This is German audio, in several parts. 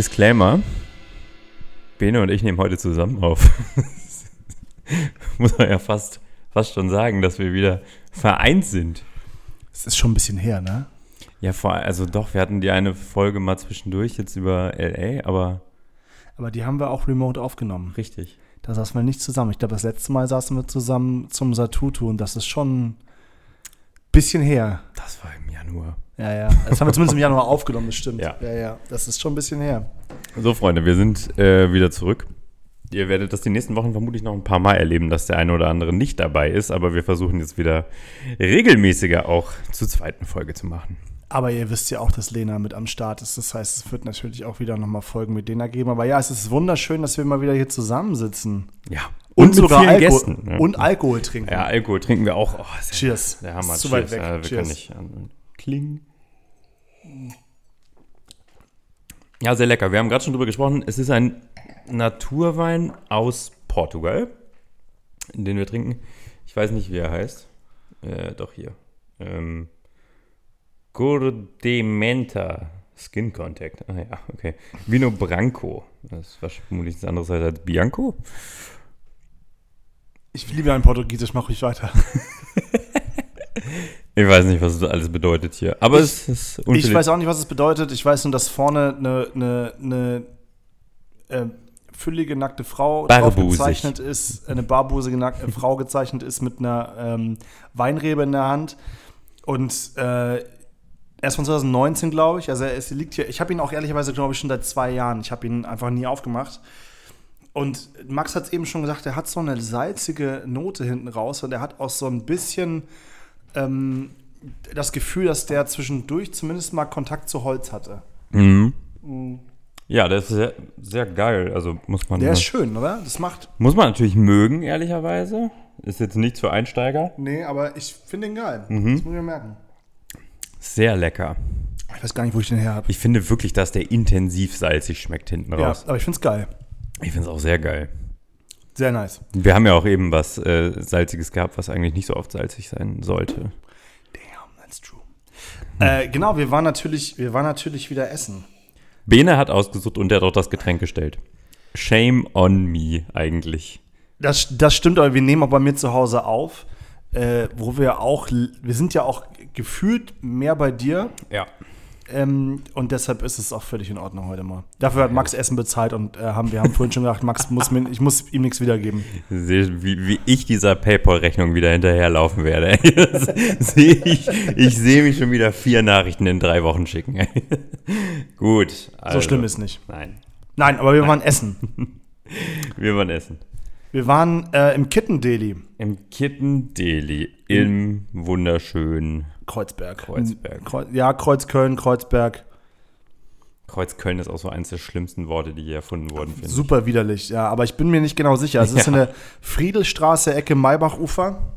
Disclaimer. Bene und ich nehmen heute zusammen auf. Muss man ja fast, fast schon sagen, dass wir wieder vereint sind. Es ist schon ein bisschen her, ne? Ja, vor, also doch, wir hatten die eine Folge mal zwischendurch jetzt über LA, aber Aber die haben wir auch remote aufgenommen. richtig. Da saßen wir nicht zusammen. Ich glaube, das letzte Mal saßen wir zusammen zum Satutu und das ist schon bisschen her. Das war im Januar. Ja, ja. Das haben wir zumindest im Januar aufgenommen, das stimmt. Ja. ja, ja. Das ist schon ein bisschen her. So, Freunde, wir sind äh, wieder zurück. Ihr werdet das die nächsten Wochen vermutlich noch ein paar Mal erleben, dass der eine oder andere nicht dabei ist, aber wir versuchen jetzt wieder regelmäßiger auch zur zweiten Folge zu machen. Aber ihr wisst ja auch, dass Lena mit am Start ist. Das heißt, es wird natürlich auch wieder nochmal Folgen mit Lena geben. Aber ja, es ist wunderschön, dass wir mal wieder hier zusammensitzen. Ja. Und, sogar Alkohol, Gästen. ne? und Alkohol trinken. Ja, Alkohol trinken wir auch. Oh, Cheers. Der Hammer. Ist zu Cheers. weit weg. Ja, wir Cheers. können nicht an. Kling. Ja, sehr lecker. Wir haben gerade schon drüber gesprochen. Es ist ein Naturwein aus Portugal, den wir trinken. Ich weiß nicht, wie er heißt. Äh, doch hier. Ähm, Gordementa Skin Contact. Ah ja, okay. Vino Branco. Das ist vermutlich nichts anderes als Bianco. Ich liebe ein Portugiesisch, mach ruhig weiter. Ich weiß nicht, was das alles bedeutet hier. Aber es ist Ich unverletzt- weiß auch nicht, was es bedeutet. Ich weiß nur, dass vorne eine, eine, eine äh, füllige, nackte Frau gezeichnet ist, eine barbusige nackte Frau gezeichnet ist mit einer ähm, Weinrebe in der Hand. Und äh, er ist von 2019, glaube ich. Also er ist, liegt hier. Ich habe ihn auch ehrlicherweise, glaube ich, schon seit zwei Jahren. Ich habe ihn einfach nie aufgemacht. Und Max hat es eben schon gesagt, er hat so eine salzige Note hinten raus und er hat auch so ein bisschen ähm, das Gefühl, dass der zwischendurch zumindest mal Kontakt zu Holz hatte. Mhm. Ja, der ist sehr, sehr geil. Also muss man, Der ist schön, oder? Das macht. muss man natürlich mögen, ehrlicherweise. Ist jetzt nichts für Einsteiger. Nee, aber ich finde den geil. Mhm. Das muss ich merken. Sehr lecker. Ich weiß gar nicht, wo ich den her habe. Ich finde wirklich, dass der intensiv salzig schmeckt hinten Ja, raus. aber ich finde es geil. Ich finde es auch sehr geil. Sehr nice. Wir haben ja auch eben was äh, Salziges gehabt, was eigentlich nicht so oft salzig sein sollte. Damn, that's true. Äh, genau, wir waren natürlich, wir waren natürlich wieder essen. Bene hat ausgesucht und der hat auch das Getränk gestellt. Shame on me, eigentlich. Das, das stimmt, aber wir nehmen auch bei mir zu Hause auf, äh, wo wir auch, wir sind ja auch gefühlt mehr bei dir Ja. Ähm, und deshalb ist es auch völlig in Ordnung heute mal. Dafür hat Max Essen bezahlt und äh, haben, wir haben vorhin schon gedacht, Max muss mir, ich muss ihm nichts wiedergeben. Sehe, wie, wie ich dieser PayPal-Rechnung wieder hinterherlaufen werde. Sehe ich ich sehe mich schon wieder vier Nachrichten in drei Wochen schicken. Gut. So also- schlimm ist nicht. Nein. Nein, aber wir waren essen. Wir waren essen. Wir waren äh, im Kitten-Deli. Im Kitten Deli im wunderschönen Kreuzberg. Kreuzberg. Kreu ja, Kreuzköln, Kreuzberg. Kreuzköln ist auch so eins der schlimmsten Worte, die je erfunden wurden, finde ich. Super widerlich, ja. Aber ich bin mir nicht genau sicher. Es ist Ja. in der Friedelstraße, Ecke Maybachufer.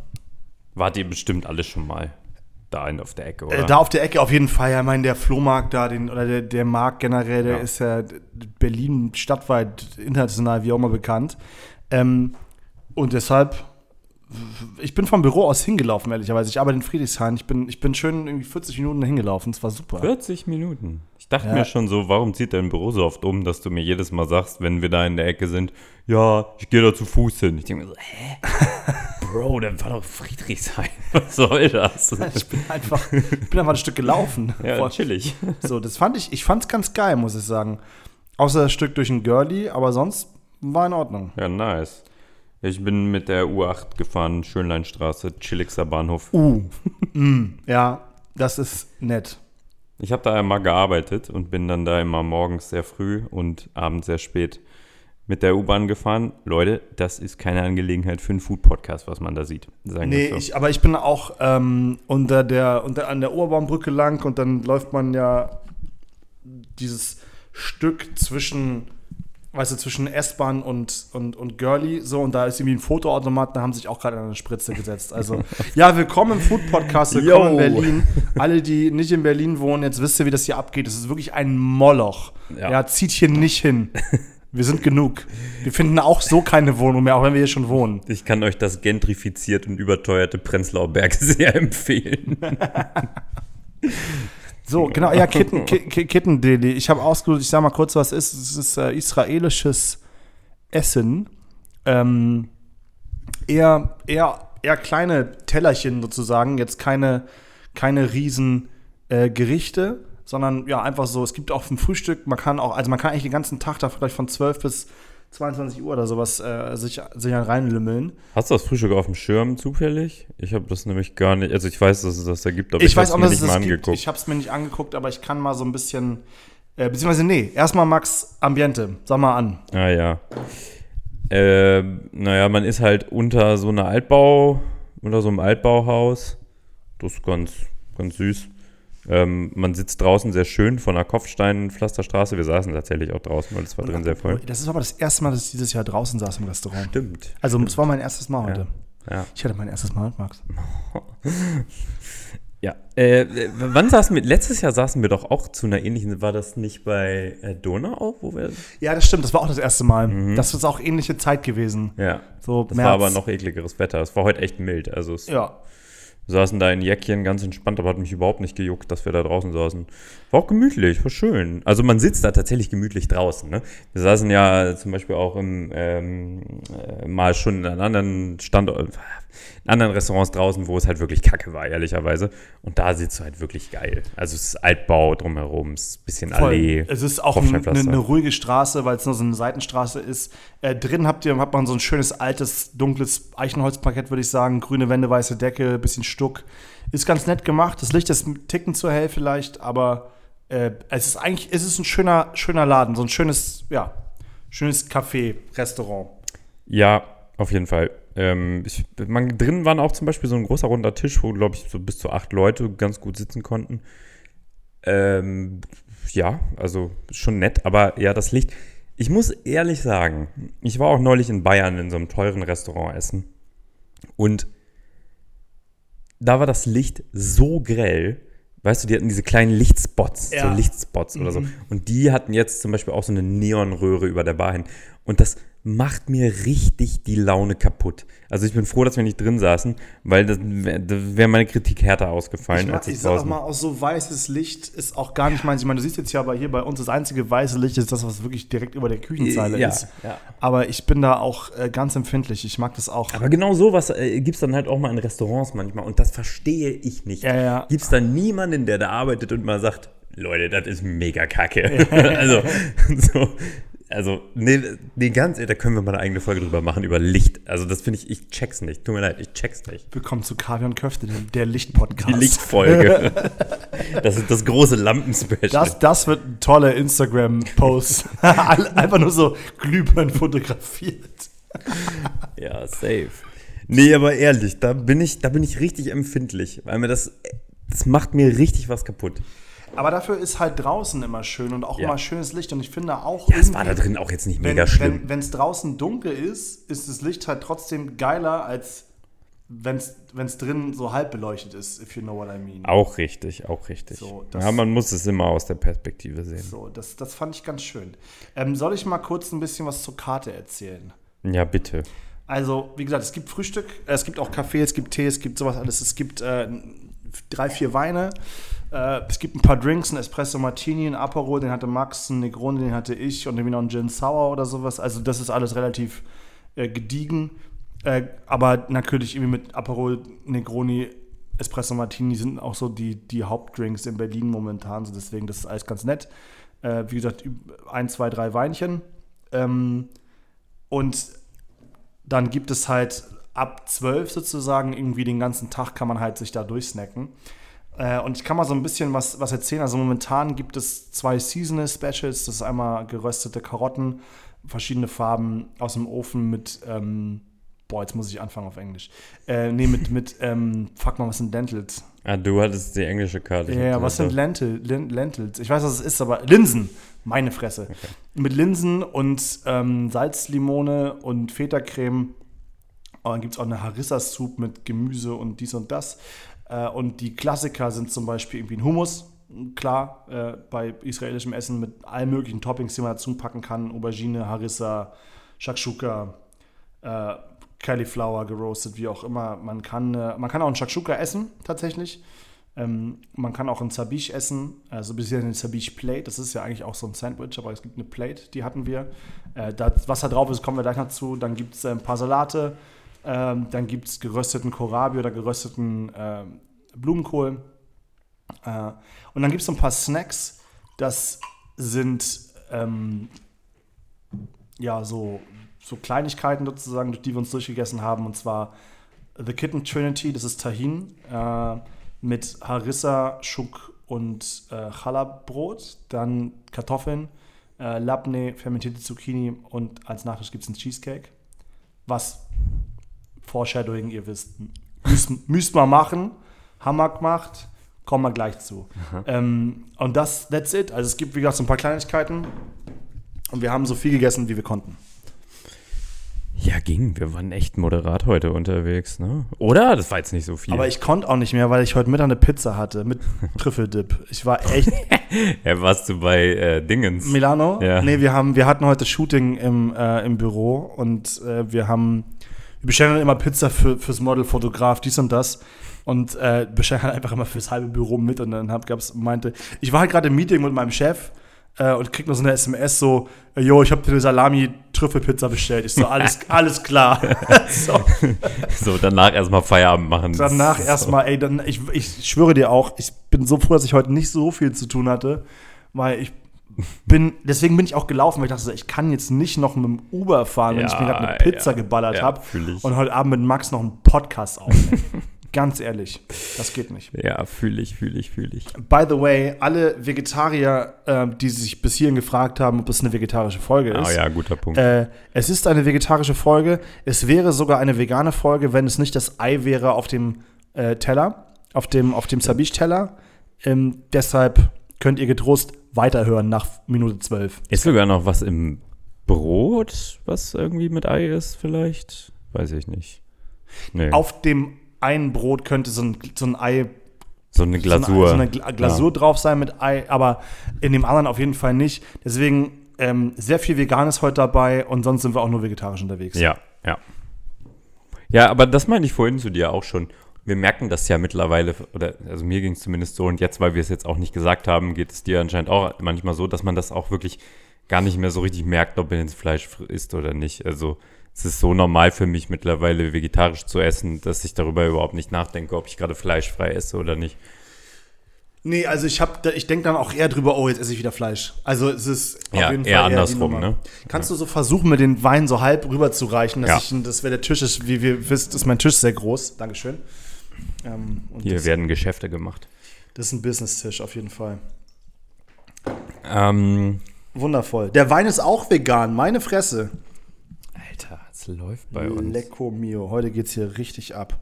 Wart ihr bestimmt alles schon mal da in, auf der Ecke, oder? Äh, da auf der Ecke auf jeden Fall. Ja, ich meine, der Flohmarkt da, den, oder der, der Markt generell, der Ja. ist ja Berlin stadtweit, international, wie auch immer bekannt. Ähm, und deshalb, ich bin vom Büro aus hingelaufen, ehrlicherweise. Ich arbeite in Friedrichshain. Ich bin, ich bin schön irgendwie 40 Minuten hingelaufen. Es war super. 40 Minuten. Ich dachte Ja. mir schon so, warum zieht dein Büro so oft um, dass du mir jedes Mal sagst, wenn wir da in der Ecke sind, ja, ich gehe da zu Fuß hin. Ich denke mir so, hä? Bro, dann war doch Friedrichshain. Was soll das? Ich bin einfach, ich bin einfach ein Stück gelaufen. Ja, Vor- chillig. So, das fand ich, ich fand's ganz geil, muss ich sagen. Außer das Stück durch ein Girlie, aber sonst war in Ordnung. Ja, nice. Ich bin mit der U8 gefahren, Schönleinstraße, chilligster Bahnhof. Uh, mm, ja, das ist nett. Ich habe da einmal gearbeitet und bin dann da immer morgens sehr früh und abends sehr spät mit der U-Bahn gefahren. Leute, das ist keine Angelegenheit für einen Food-Podcast, was man da sieht. Sagen Nee, so. ich, aber ich bin auch ähm, unter der, unter, an der Oberbaumbrücke lang und dann läuft man ja dieses Stück zwischen, weißt du, zwischen S-Bahn und, und, und Girlie so und da ist irgendwie ein Fotoautomat, da haben sich auch gerade an eine Spritze gesetzt. Also, ja, willkommen im Food-Podcast, willkommen in. Berlin. Alle, die nicht in Berlin wohnen, jetzt wisst ihr, wie das hier abgeht. Es ist wirklich ein Moloch. Ja. Ja. zieht hier nicht hin. Wir sind genug. Wir finden auch so keine Wohnung mehr, auch wenn wir hier schon wohnen. Ich kann euch das gentrifiziert und überteuerte Prenzlauer Berg sehr empfehlen. So, genau, ja, Kitten, Ki- Ki- Kittendeli. Ich habe ausgesucht, ich sag mal kurz, was es ist. Es ist äh, israelisches Essen. Ähm, eher, eher, eher kleine Tellerchen sozusagen, jetzt keine, keine riesen äh, Gerichte, sondern ja, einfach so, es gibt auch ein Frühstück, man kann auch, also man kann eigentlich den ganzen Tag da vielleicht von 12 bis 22 Uhr oder sowas äh, sich, sich reinlümmeln. Hast du das Frühstück auf dem Schirm zufällig? Ich habe das nämlich gar nicht. Also ich weiß, dass es das da gibt, aber Ich, ich, weiß auch, mir dass es nicht mal das gibt. angeguckt. Ich habe es mir nicht angeguckt, aber ich kann mal so ein bisschen, äh, beziehungsweise nee, erstmal Max Ambiente, sag mal an. Ah ja. Äh, naja, man ist halt unter so einer Altbau, unter so einem Altbauhaus. Das ist ganz, ganz süß. Ähm, man sitzt draußen sehr schön von einer Kopfsteinpflasterstraße. Wir saßen tatsächlich auch draußen, weil es war drin sehr voll. Das ist aber das erste Mal, dass ich dieses Jahr draußen saß im Restaurant. Stimmt. Also es war mein erstes Mal heute. Ja. Ich hatte mein erstes Mal mit Max. Ja. Äh, wann saßen wir? Letztes Jahr saßen wir doch auch zu einer ähnlichen. War das nicht bei äh, Donau auch, wo wir. Ja, das stimmt, das war auch das erste Mal. Das ist auch ähnliche Zeit gewesen. Ja. So Das März. war aber noch ekligeres Wetter. Es war heute echt mild. Also es Ja. Wir saßen da in Jäckchen ganz entspannt, aber hat mich überhaupt nicht gejuckt, dass wir da draußen saßen. War auch gemütlich, war schön. Also man sitzt da tatsächlich gemütlich draußen. Ne? Wir saßen ja zum Beispiel auch im, ähm, äh, mal schon in einem anderen Standort, in anderen Restaurants draußen, wo es halt wirklich kacke war, ehrlicherweise. Und da sitzt du halt wirklich geil. Also es ist Altbau drumherum, es ist ein bisschen Voll. Allee. Es ist auch ein, eine, eine ruhige Straße, weil es nur so eine Seitenstraße ist. Äh, drin habt ihr, hat man so ein schönes altes, dunkles Eichenholzparkett, würde ich sagen. Grüne Wände, weiße Decke, bisschen Stuck. Ist ganz nett gemacht. Das Licht ist ein Ticken zu hell vielleicht, aber äh, es ist eigentlich, es ist ein schöner, schöner Laden. So ein schönes, ja, schönes Café, Restaurant. Ja, auf jeden Fall. Ähm, ich, man, drin waren auch zum Beispiel so ein großer runder Tisch, wo, glaube ich, so bis zu acht Leute ganz gut sitzen konnten. Ähm, ja, also schon nett, aber ja, das Licht. Ich muss ehrlich sagen, ich war auch neulich in Bayern in so einem teuren Restaurant essen. Und da war das Licht so grell. Weißt du, die hatten diese kleinen Lichtspots, Ja. so Lichtspots oder so. Und die hatten jetzt zum Beispiel auch so eine Neonröhre über der Bar hin. Und das macht mir richtig die Laune kaputt. Also ich bin froh, dass wir nicht drin saßen, weil das wäre wär meine Kritik härter ausgefallen, Ich, als ich ich sag auch mal, auch so weißes Licht ist auch gar nicht meins. Ich meine, du siehst jetzt ja aber hier bei uns, das einzige weiße Licht ist das, was wirklich direkt über der Küchenzeile Ja, ist. ja. Aber ich bin da auch äh, ganz empfindlich. Ich mag das auch. Aber genau sowas äh, gibt es dann halt auch mal in Restaurants manchmal und das verstehe ich nicht. Ja, ja. Gibt es dann niemanden, der da arbeitet und mal sagt, Leute, das ist mega kacke. also, so, also, nee, nee, ganz, da können wir mal eine eigene Folge drüber machen, über Licht. Also, das finde ich, ich check's nicht. Tut mir leid, ich check's nicht. Willkommen zu Kaviar und Köfte, der, Lichtpodcast. Die Lichtfolge. das ist das große Lampenspecial. Das, das wird ein toller Instagram-Post. Einfach nur so Glühbirnen fotografiert. Ja, safe. Nee, aber ehrlich, da bin ich, da bin ich richtig empfindlich, weil mir das, das macht mir richtig was kaputt. Aber dafür ist halt draußen immer schön und auch Ja. immer schönes Licht. Und ich finde auch, Ja, es war da drin auch jetzt nicht wenn mega schlimm. wenn es draußen dunkel ist, ist das Licht halt trotzdem geiler, als wenn es drin so halb beleuchtet ist, if you know what I mean. Auch richtig, auch richtig. So, das- ja, man muss es immer aus der Perspektive sehen. So, das, das fand ich ganz schön. Ähm, soll ich mal kurz ein bisschen was zur Karte erzählen? Ja, bitte. Also, wie gesagt, es gibt Frühstück, äh, es gibt auch Kaffee, es gibt Tee, es gibt sowas alles. Es gibt äh, drei, vier Weine, äh, es gibt ein paar Drinks, ein Espresso Martini, ein Aperol, den hatte Max, ein Negroni, den hatte ich und irgendwie noch ein Gin Sour oder sowas. Also, das ist alles relativ äh, gediegen. Äh, aber natürlich irgendwie mit Aperol, Negroni, Espresso Martini sind auch so die, die Hauptdrinks in Berlin momentan. So deswegen, das ist alles ganz nett. Äh, wie gesagt, ein, zwei, drei Weinchen. Ähm, und dann gibt es halt ab 12 sozusagen irgendwie den ganzen Tag kann man halt sich da durchsnacken. Äh, und ich kann mal so ein bisschen was, was erzählen. Also momentan gibt es zwei Seasonal Specials. Das ist einmal geröstete Karotten, verschiedene Farben aus dem Ofen mit, ähm, boah, jetzt muss ich anfangen auf Englisch. Äh, nee, mit, mit ähm, fuck mal, was sind Lentils? Ah, du hattest die englische Karte. Ja, ja, was sind Lentil, Lin- Lentils? Ich weiß, was es ist, aber Linsen. Meine Fresse. Mit Linsen und ähm, Salzlimone und Feta-Creme. Und dann gibt es auch eine Harissa-Soup mit Gemüse und dies und das. Äh, und die Klassiker sind zum Beispiel irgendwie ein Hummus. Klar, äh, bei israelischem Essen mit allen möglichen Toppings, die man dazu packen kann. Aubergine, Harissa, Shakshuka, äh, Cauliflower geroastet, wie auch immer. Man kann, äh, man kann auch einen Shakshuka essen, tatsächlich. Ähm, man kann auch ein Sabiche essen, also bisher eine Sabiche Plate. Das ist ja eigentlich auch so ein Sandwich, aber es gibt eine Plate, die hatten wir. Äh, das, was da drauf ist, kommen wir gleich noch zu. Dann gibt es äh, ein paar Salate, ähm, dann gibt es gerösteten Kohlrabi oder gerösteten ähm, Blumenkohl. Äh, und dann gibt es so ein paar Snacks. Das sind ähm, ja so, so Kleinigkeiten sozusagen, durch die wir uns durchgegessen haben. Und zwar The Kitten Trinity, das ist Tahin äh, mit Harissa, Schuk und äh, Challah-Brot. Dann Kartoffeln, äh, Labne, fermentierte Zucchini und als Nachtisch gibt es einen Cheesecake. Was Foreshadowing, ihr wisst, müsst, mal machen. Hammer gemacht, kommen wir gleich zu. Ähm, und das, that's it. Also es gibt, wie gesagt, so ein paar Kleinigkeiten. Und wir haben so viel gegessen, wie wir konnten. Ja, ging. Wir waren echt moderat heute unterwegs, ne? Oder? Das war jetzt nicht so viel. Aber ich konnte auch nicht mehr, weil ich heute Mittag eine Pizza hatte mit Trüffeldip. Ich war echt. ja, warst du bei äh, Dingens? Milano? Ja. Nee, wir, haben, wir hatten heute Shooting im, äh, im Büro und äh, wir haben. Wir bestellen dann immer Pizza für, fürs Model, Fotograf, dies und das. Und äh, bestellen halt einfach immer fürs halbe Büro mit. Und dann hab, gab's, meinte, ich war halt gerade im Meeting mit meinem Chef äh, und krieg noch so eine SMS so, jo, ich habe dir eine Salami-Trüffelpizza bestellt. Ich so, alles, alles klar. so. So, danach erstmal Feierabend machen. Danach So. erstmal, ey, dann, ich, ich schwöre dir auch, ich bin so froh, dass ich heute nicht so viel zu tun hatte, weil ich bin, deswegen bin ich auch gelaufen, weil ich dachte, ich kann jetzt nicht noch mit dem Uber fahren, wenn Ja, ich mir gerade eine Pizza ja, geballert ja, habe und heute Abend mit Max noch einen Podcast aufnehmen. Ganz ehrlich, das geht nicht. Ja, fühle ich, fühle ich, fühle ich. By the way, alle Vegetarier, äh, die sich bis hierhin gefragt haben, ob es eine vegetarische Folge Ah ist, ja, guter Punkt. äh, es ist eine vegetarische Folge. Es wäre sogar eine vegane Folge, wenn es nicht das Ei wäre auf dem äh, Teller, auf dem, auf dem Sabiche-Teller. Ähm, deshalb könnt ihr getrost weiterhören nach Minute 12. Ist sogar noch was im Brot, was irgendwie mit Ei ist, vielleicht? Weiß ich nicht. Nee. Auf dem einen Brot könnte so ein, so ein Ei, so eine Glasur. so eine, so eine Gla- Glasur drauf sein mit Ei, aber in dem anderen auf jeden Fall nicht. Deswegen ähm, sehr viel Veganes heute dabei und sonst sind wir auch nur vegetarisch unterwegs. Ja, ja. Ja, aber das meine ich vorhin zu dir auch schon. Wir merken das ja mittlerweile, oder also mir ging es zumindest so, und jetzt, weil wir es jetzt auch nicht gesagt haben, geht es dir anscheinend auch manchmal so, dass man das auch wirklich gar nicht mehr so richtig merkt, ob man jetzt Fleisch isst oder nicht. Also es ist so normal für mich mittlerweile vegetarisch zu essen, dass ich darüber überhaupt nicht nachdenke, ob ich gerade fleischfrei esse oder nicht. Nee, also ich hab, da- ich denke dann auch eher drüber, oh, jetzt esse ich wieder Fleisch. Also es ist Ja, eher die andersrum, Nummer. ne? Kannst du so versuchen, mir den Wein so halb rüber zu reichen, dass Ja. ich, das wäre der Tisch ist, wie wir wisst, ist mein Tisch sehr groß. Dankeschön. Ähm, und Hier das, werden Geschäfte gemacht. das ist ein Business-Tisch auf jeden Fall. Ähm, Wundervoll. Der Wein ist auch vegan, meine Fresse. Alter, es läuft bei uns. Lecco mio. Heute geht's hier richtig ab.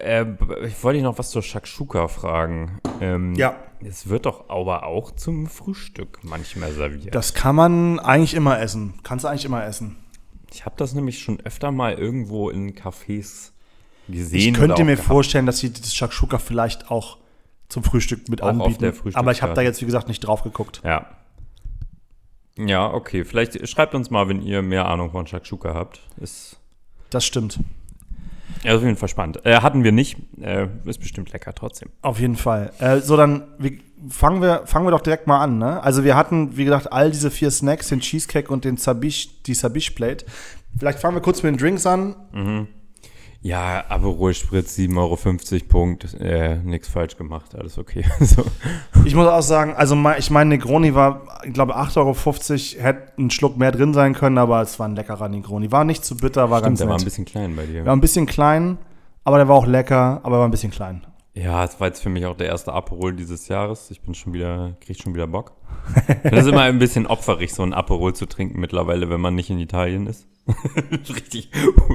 Äh, ich wollte dich noch was zur Shakshuka fragen. Ähm, Ja. Es wird doch aber auch zum Frühstück manchmal serviert. Das kann man eigentlich immer essen. Kannst du eigentlich immer essen. Ich habe das nämlich schon öfter mal irgendwo in Cafés gesehen. Ich könnte mir gehabt. vorstellen, dass sie das Shakshuka vielleicht auch zum Frühstück mit Auch auf anbieten. der Frühstückskarte. aber ich habe da jetzt, wie gesagt, nicht drauf geguckt. Ja. Ja, okay. Vielleicht schreibt uns mal, wenn ihr mehr Ahnung von Shakshuka habt. Ist Das stimmt. Ja, auf jeden Fall spannend. Äh, hatten wir nicht. Äh, ist bestimmt lecker trotzdem. Auf jeden Fall. Äh, so, dann wie, fangen, wir, fangen wir doch direkt mal an. Ne? Also wir hatten, wie gesagt, all diese vier Snacks, den Cheesecake und den Sabiche, die Sabiche Plate. Vielleicht fangen wir kurz mit den Drinks an. Ja, Aperol Spritz, 7,50 Euro, Punkt. Äh, nix falsch gemacht, alles okay. so. Ich muss auch sagen, also mein- ich meine, Negroni war, ich glaube, 8,50 Euro, hätte ein Schluck mehr drin sein können, aber es war ein leckerer Negroni. War nicht zu bitter, war Stimmt, ganz der war ein nett. bisschen klein bei dir. War ein bisschen klein, aber der war auch lecker, aber war ein bisschen klein. Ja, es war jetzt für mich auch der erste Aperol dieses Jahres. Ich bin schon wieder, krieg schon wieder Bock. Das ist immer ein bisschen opferig, so ein Aperol zu trinken mittlerweile, wenn man nicht in Italien ist. Richtig,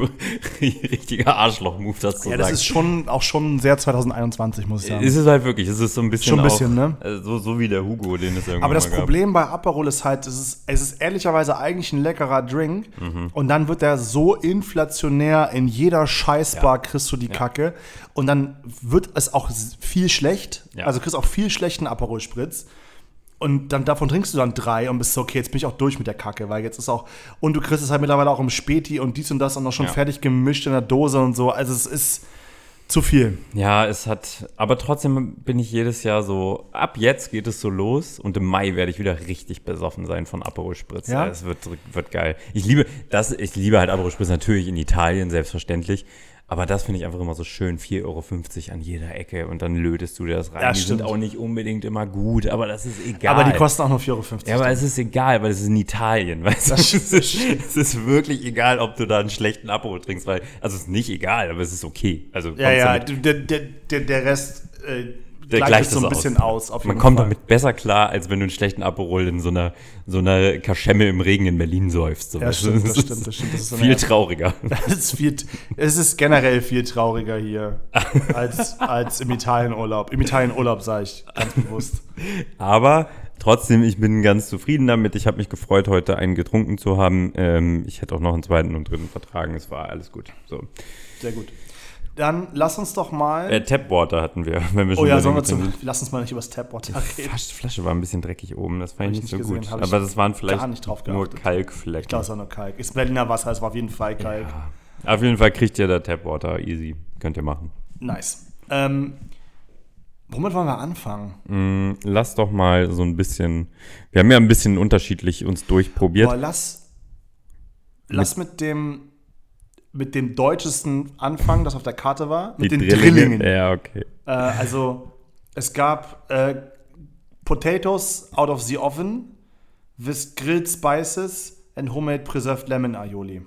richtiger Arschloch-Move, das zu Ja, das sagen. ist schon auch schon sehr 2021, muss ich sagen. ist es halt wirklich, es ist so ein bisschen Schon ein bisschen, auch, ne? äh, So, so wie der Hugo, den es irgendwann Aber das mal gab. Problem bei Aperol ist halt, es ist, es ist ehrlicherweise eigentlich ein leckerer Drink Mhm. und dann wird der so inflationär in jeder Scheißbar kriegst du die Kacke und dann wird es auch viel schlecht, Ja. also kriegst auch viel schlechten Aperol Spritz und dann davon trinkst du dann drei und bist so, okay, jetzt bin ich auch durch mit der Kacke, weil jetzt ist auch und du kriegst es halt mittlerweile auch im Späti und dies und das und noch schon Ja. fertig gemischt in der Dose und so, also es ist Zu viel. Ja, es hat, aber trotzdem bin ich jedes Jahr so, ab jetzt geht es so los und im Mai werde ich wieder richtig besoffen sein von Aperol Spritz. Ja? Es wird, wird geil. Ich liebe das, ich liebe halt Aperol Spritz natürlich in Italien, selbstverständlich. Aber das finde ich einfach immer so schön, 4,50 Euro an jeder Ecke und dann lötest du dir das rein. Ja, die stimmt. sind auch nicht unbedingt immer gut, aber das ist egal. Aber die kosten auch nur 4,50 Euro. Ja, aber es ist egal, weil es ist in Italien, weißt du? Das Es ist, es ist wirklich egal, ob du da einen schlechten Aperol trinkst, weil, also es ist nicht egal, aber es ist okay. Also ja, ja, der, der, der, Rest äh, gleicht gleicht es so ein aus. bisschen aus. auf Man kommt Fall. damit besser klar, als wenn du einen schlechten Aperol in so einer, so einer Kaschemme im Regen in Berlin säufst. So. Ja, stimmt, das ist stimmt, das stimmt. Das ist so viel trauriger. Es ist, viel, es ist generell viel trauriger hier als, als im Italienurlaub. Im Italienurlaub sage ich ganz bewusst. Aber trotzdem, ich bin ganz zufrieden damit. Ich habe mich gefreut, heute einen getrunken zu haben. Ähm, ich hätte auch noch einen zweiten und dritten vertragen. Es war alles gut. So. Sehr gut. Dann lass uns doch mal. Äh, Tapwater hatten wir, wenn wir oh schon ja, bei sollen wir zum, lass uns mal nicht über das Tapwater reden. Fast- Flasche war ein bisschen dreckig oben, das fand ich ich nicht so gut. gesehen, ich Aber das waren vielleicht gar nicht drauf nur. Kalkflecken. Ich glaube, es war nur Kalk. Ist Berliner Wasser, es war auf jeden Fall Kalk. Auf jeden Fall kriegt ihr da Tapwater easy. Könnt ihr machen. Nice. Ähm, womit wollen wir anfangen? Mm, Lass doch mal so ein bisschen. Wir haben ja ein bisschen unterschiedlich uns durchprobiert. Boah, lass, lass mit dem mit dem deutschesten anfangen, das auf der Karte war. Mit den Drillingen. Ja, okay. Äh, also es gab äh, Potatoes out of the oven with grilled spices and homemade preserved lemon aioli.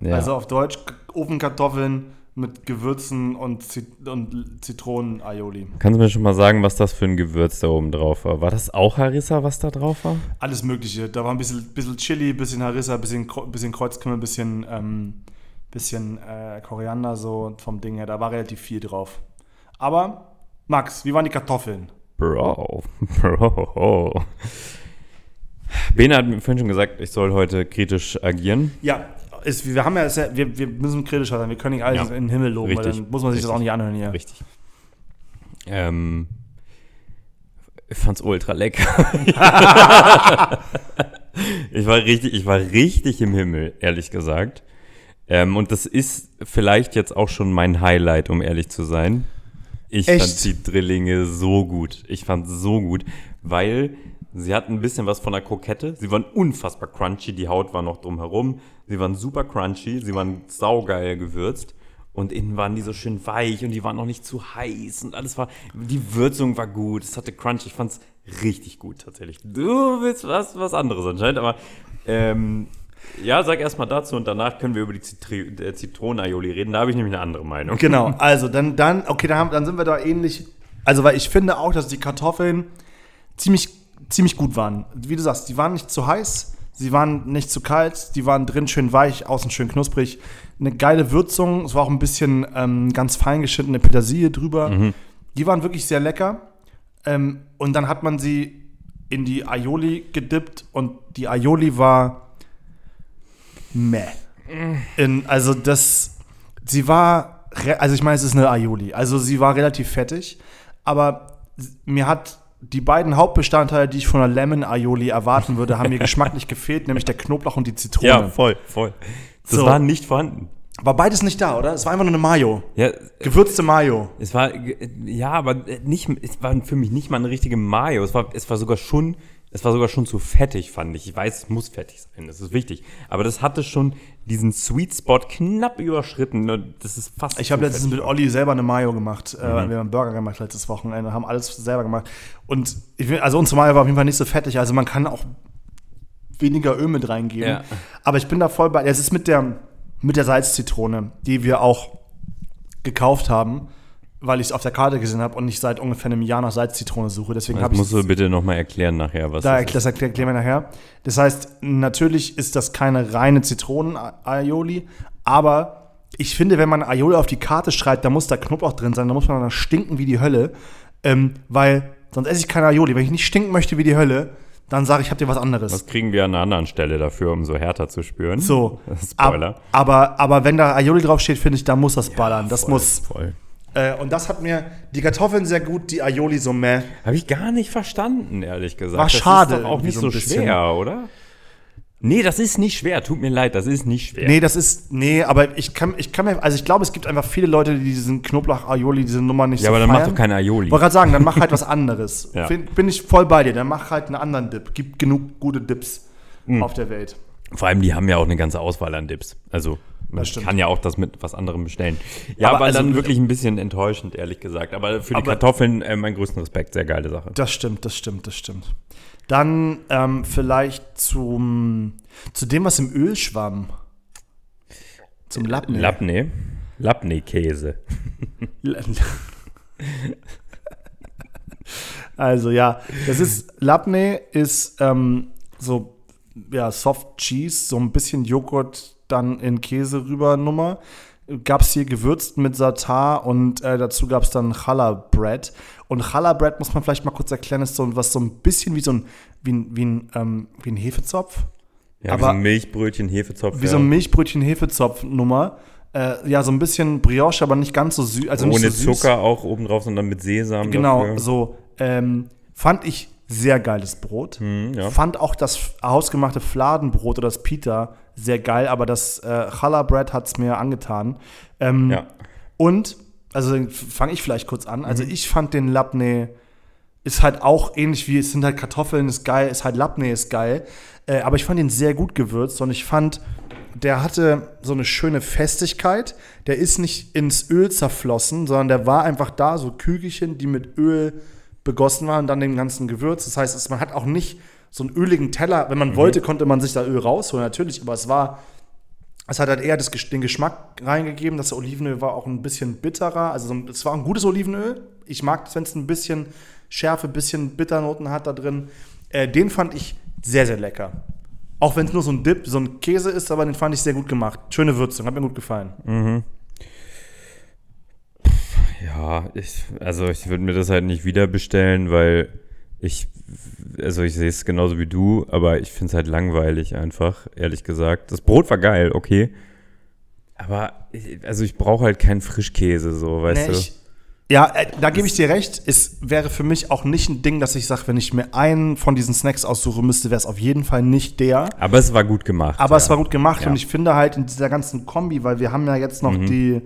Ja. Also auf Deutsch Ofenkartoffeln mit Gewürzen und, Zit und Zitronen aioli. Kannst du mir schon mal sagen, was das für ein Gewürz da oben drauf war? War das auch Harissa, was da drauf war? Alles Mögliche. Da war ein bisschen, bisschen Chili, bisschen Harissa, bisschen, bisschen Kreuzkümmel, bisschen, ähm, bisschen äh, Koriander so vom Ding her. Da war relativ viel drauf. Aber, Max, wie waren die Kartoffeln? Bro, Bro. Bene hat mir vorhin schon gesagt, ich soll heute kritisch agieren. Ja, ist, wir haben ja, sehr- wir, wir müssen kritischer sein. Wir können nicht alles Ja. in den Himmel loben, weil Richtig. dann muss man sich das Richtig. auch nicht anhören hier. Richtig. Ähm, ich fand's ultra lecker. ich war richtig, ich war richtig im Himmel, ehrlich gesagt. Ähm, und das ist vielleicht jetzt auch schon mein Highlight, um ehrlich zu sein. Ich Echt? fand die Drillinge so gut. Ich fand so gut, weil sie hatten ein bisschen was von der Krokette. Sie waren unfassbar crunchy, die Haut war noch drumherum. Sie waren super crunchy, sie waren saugeil gewürzt. Und innen waren die so schön weich und die waren noch nicht zu heiß und alles war, die Würzung war gut, es hatte Crunch, ich fand's richtig gut tatsächlich. Du willst was, was anderes anscheinend, aber ähm, ja, sag erstmal dazu und danach können wir über die Zitri äh, Zitronen-Aioli reden, da habe ich nämlich eine andere Meinung. Genau, also dann, dann okay, dann, haben, dann sind wir da ähnlich. Also, weil ich finde auch, dass die Kartoffeln ziemlich, ziemlich gut waren. Wie du sagst, die waren nicht zu heiß, sie waren nicht zu kalt, die waren drin schön weich, außen schön knusprig. Eine geile Würzung, es war auch ein bisschen ähm, ganz fein geschnittene Petersilie drüber. Die waren wirklich sehr lecker. Ähm, und dann hat man sie in die Aioli gedippt und die Aioli war meh. In, also das, sie war, also ich meine, es ist eine Aioli, also sie war relativ fettig, aber mir hat die beiden Hauptbestandteile, die ich von einer Lemon Aioli erwarten würde, haben mir geschmacklich gefehlt, nämlich der Knoblauch und die Zitrone. Ja, voll, voll. Das So. war nicht vorhanden. War beides nicht da, oder? Es war einfach nur eine Mayo. Ja, Gewürzte Mayo. es war, ja, aber nicht, es war für mich nicht mal eine richtige Mayo. Es war, es war sogar schon, es war sogar schon zu fettig, fand ich. Ich weiß, es muss fettig sein, das ist wichtig. Aber das hatte schon diesen Sweet Spot knapp überschritten. und Das ist fast. Ich habe letztens mit Olli selber eine Mayo gemacht. Äh, Mhm. wir haben einen Burger gemacht letztes Wochenende, haben alles selber gemacht. Und ich will, also unsere Mayo war auf jeden Fall nicht so fettig. Also man kann auch weniger Öl mit reingeben. Ja. Aber ich bin da voll bei. Es ist mit der, mit der Salzzitrone, die wir auch gekauft haben, weil ich es auf der Karte gesehen habe und ich seit ungefähr einem Jahr nach Salzzitrone suche. Deswegen Das musst du bitte nochmal erklären nachher, was da, das ist. das erklären wir nachher. Das heißt, natürlich ist das keine reine Zitronen-Aioli, aber ich finde, wenn man Aioli auf die Karte schreibt, da muss da Knoblauch drin sein, da muss man dann stinken wie die Hölle, ähm, weil sonst esse ich keine Aioli. Wenn ich nicht stinken möchte wie die Hölle, dann sage ich, ich habe dir was anderes. Was kriegen wir an einer anderen Stelle dafür, um so härter zu spüren? so, Spoiler. Ab, aber, aber wenn da Aioli draufsteht, finde ich, da muss das ballern. Das Voll, muss. Voll. Äh, und das hat mir die Kartoffeln sehr gut, die Aioli so meh. Habe ich gar nicht verstanden, ehrlich gesagt. War das schade ist doch auch nicht so bisschen. schwer, oder? Nee, das ist nicht schwer. Tut mir leid, das ist nicht schwer. Nee, das ist, nee, aber ich kann, ich kann mir, also ich glaube, es gibt einfach viele Leute, die diesen Knoblauch-Aioli, diese Nummer nicht ja, so aber dann feiern. mach doch keine Aioli. Wollte gerade sagen, dann mach halt was anderes. Ja. Bin, bin ich voll bei dir, dann mach halt einen anderen Dip. Gibt genug gute Dips Hm. auf der Welt. Vor allem, die haben ja auch eine ganze Auswahl an Dips. Also, man kann ja auch das mit was anderem bestellen. Ja, Aber aber, also- dann wirklich ein bisschen enttäuschend, ehrlich gesagt. Aber für die Aber- Kartoffeln äh, meinen größten Respekt. Sehr geile Sache. Das stimmt, das stimmt, das stimmt. Dann ähm, vielleicht zum, zu dem, was im Öl schwamm. Zum Lappen. Labneh. Labneh-Käse. Also ja, das ist Labneh ist ähm, so ja Soft Cheese, so ein bisschen Joghurt dann in Käse rüber Nummer. Gab es hier gewürzt mit Satar und äh, dazu gab es dann Challah Bread. Und Challah Bread muss man vielleicht mal kurz erklären, ist so was so ein bisschen wie so ein wie ein, wie ein, ähm, wie ein Hefezopf. Ja, Aber- wie so ein Milchbrötchen, Hefezopf. Wie ja. so ein Milchbrötchen-Hefezopf-Nummer. Äh, ja, so ein bisschen Brioche, aber nicht ganz so süß. Also Ohne so süß. Zucker auch obendrauf, sondern mit Sesam. Genau, dafür. so. Ähm, fand ich sehr geiles Brot. Hm, ja. Fand auch das hausgemachte Fladenbrot oder das Pita sehr geil, aber das äh, Challah Bread hat es mir angetan. Ähm, ja. Und, also fange ich vielleicht kurz an. Mhm. Also ich fand den Labneh ist halt auch ähnlich wie, es sind halt Kartoffeln, ist geil, ist halt Labneh, ist geil. Äh, aber ich fand ihn sehr gut gewürzt und ich fand, der hatte so eine schöne Festigkeit. Der ist nicht ins Öl zerflossen, sondern der war einfach da, so Kügelchen, die mit Öl begossen waren und dann dem ganzen Gewürz. Das heißt, man hat auch nicht so einen öligen Teller. Wenn man wollte, konnte man sich da Öl rausholen, natürlich, aber es war es hat halt eher das, den Geschmack reingegeben. Das Olivenöl war auch ein bisschen bitterer. Also es war ein gutes Olivenöl. Ich mag es, wenn es ein bisschen Schärfe, ein bisschen Bitternoten hat da drin. Äh, den fand ich sehr, sehr lecker. Auch wenn es nur so ein Dip, so ein Käse ist, aber den fand ich sehr gut gemacht. Schöne Würzung, hat mir gut gefallen. Ja, ich, also ich würde mir das halt nicht wieder bestellen, weil ich, also ich sehe es genauso wie du, aber ich finde es halt langweilig einfach, ehrlich gesagt. Das Brot war geil, okay. Aber, ich, also ich brauche halt keinen Frischkäse, so, weißt Nee, du. ich, ja, äh, da gebe ich dir recht. Es wäre für mich auch nicht ein Ding, dass ich sage, wenn ich mir einen von diesen Snacks aussuchen müsste, wäre es auf jeden Fall nicht der. aber es war gut gemacht. Aber ja. es war gut gemacht Ja. und ich finde halt in dieser ganzen Kombi, weil wir haben ja jetzt Mhm. noch die,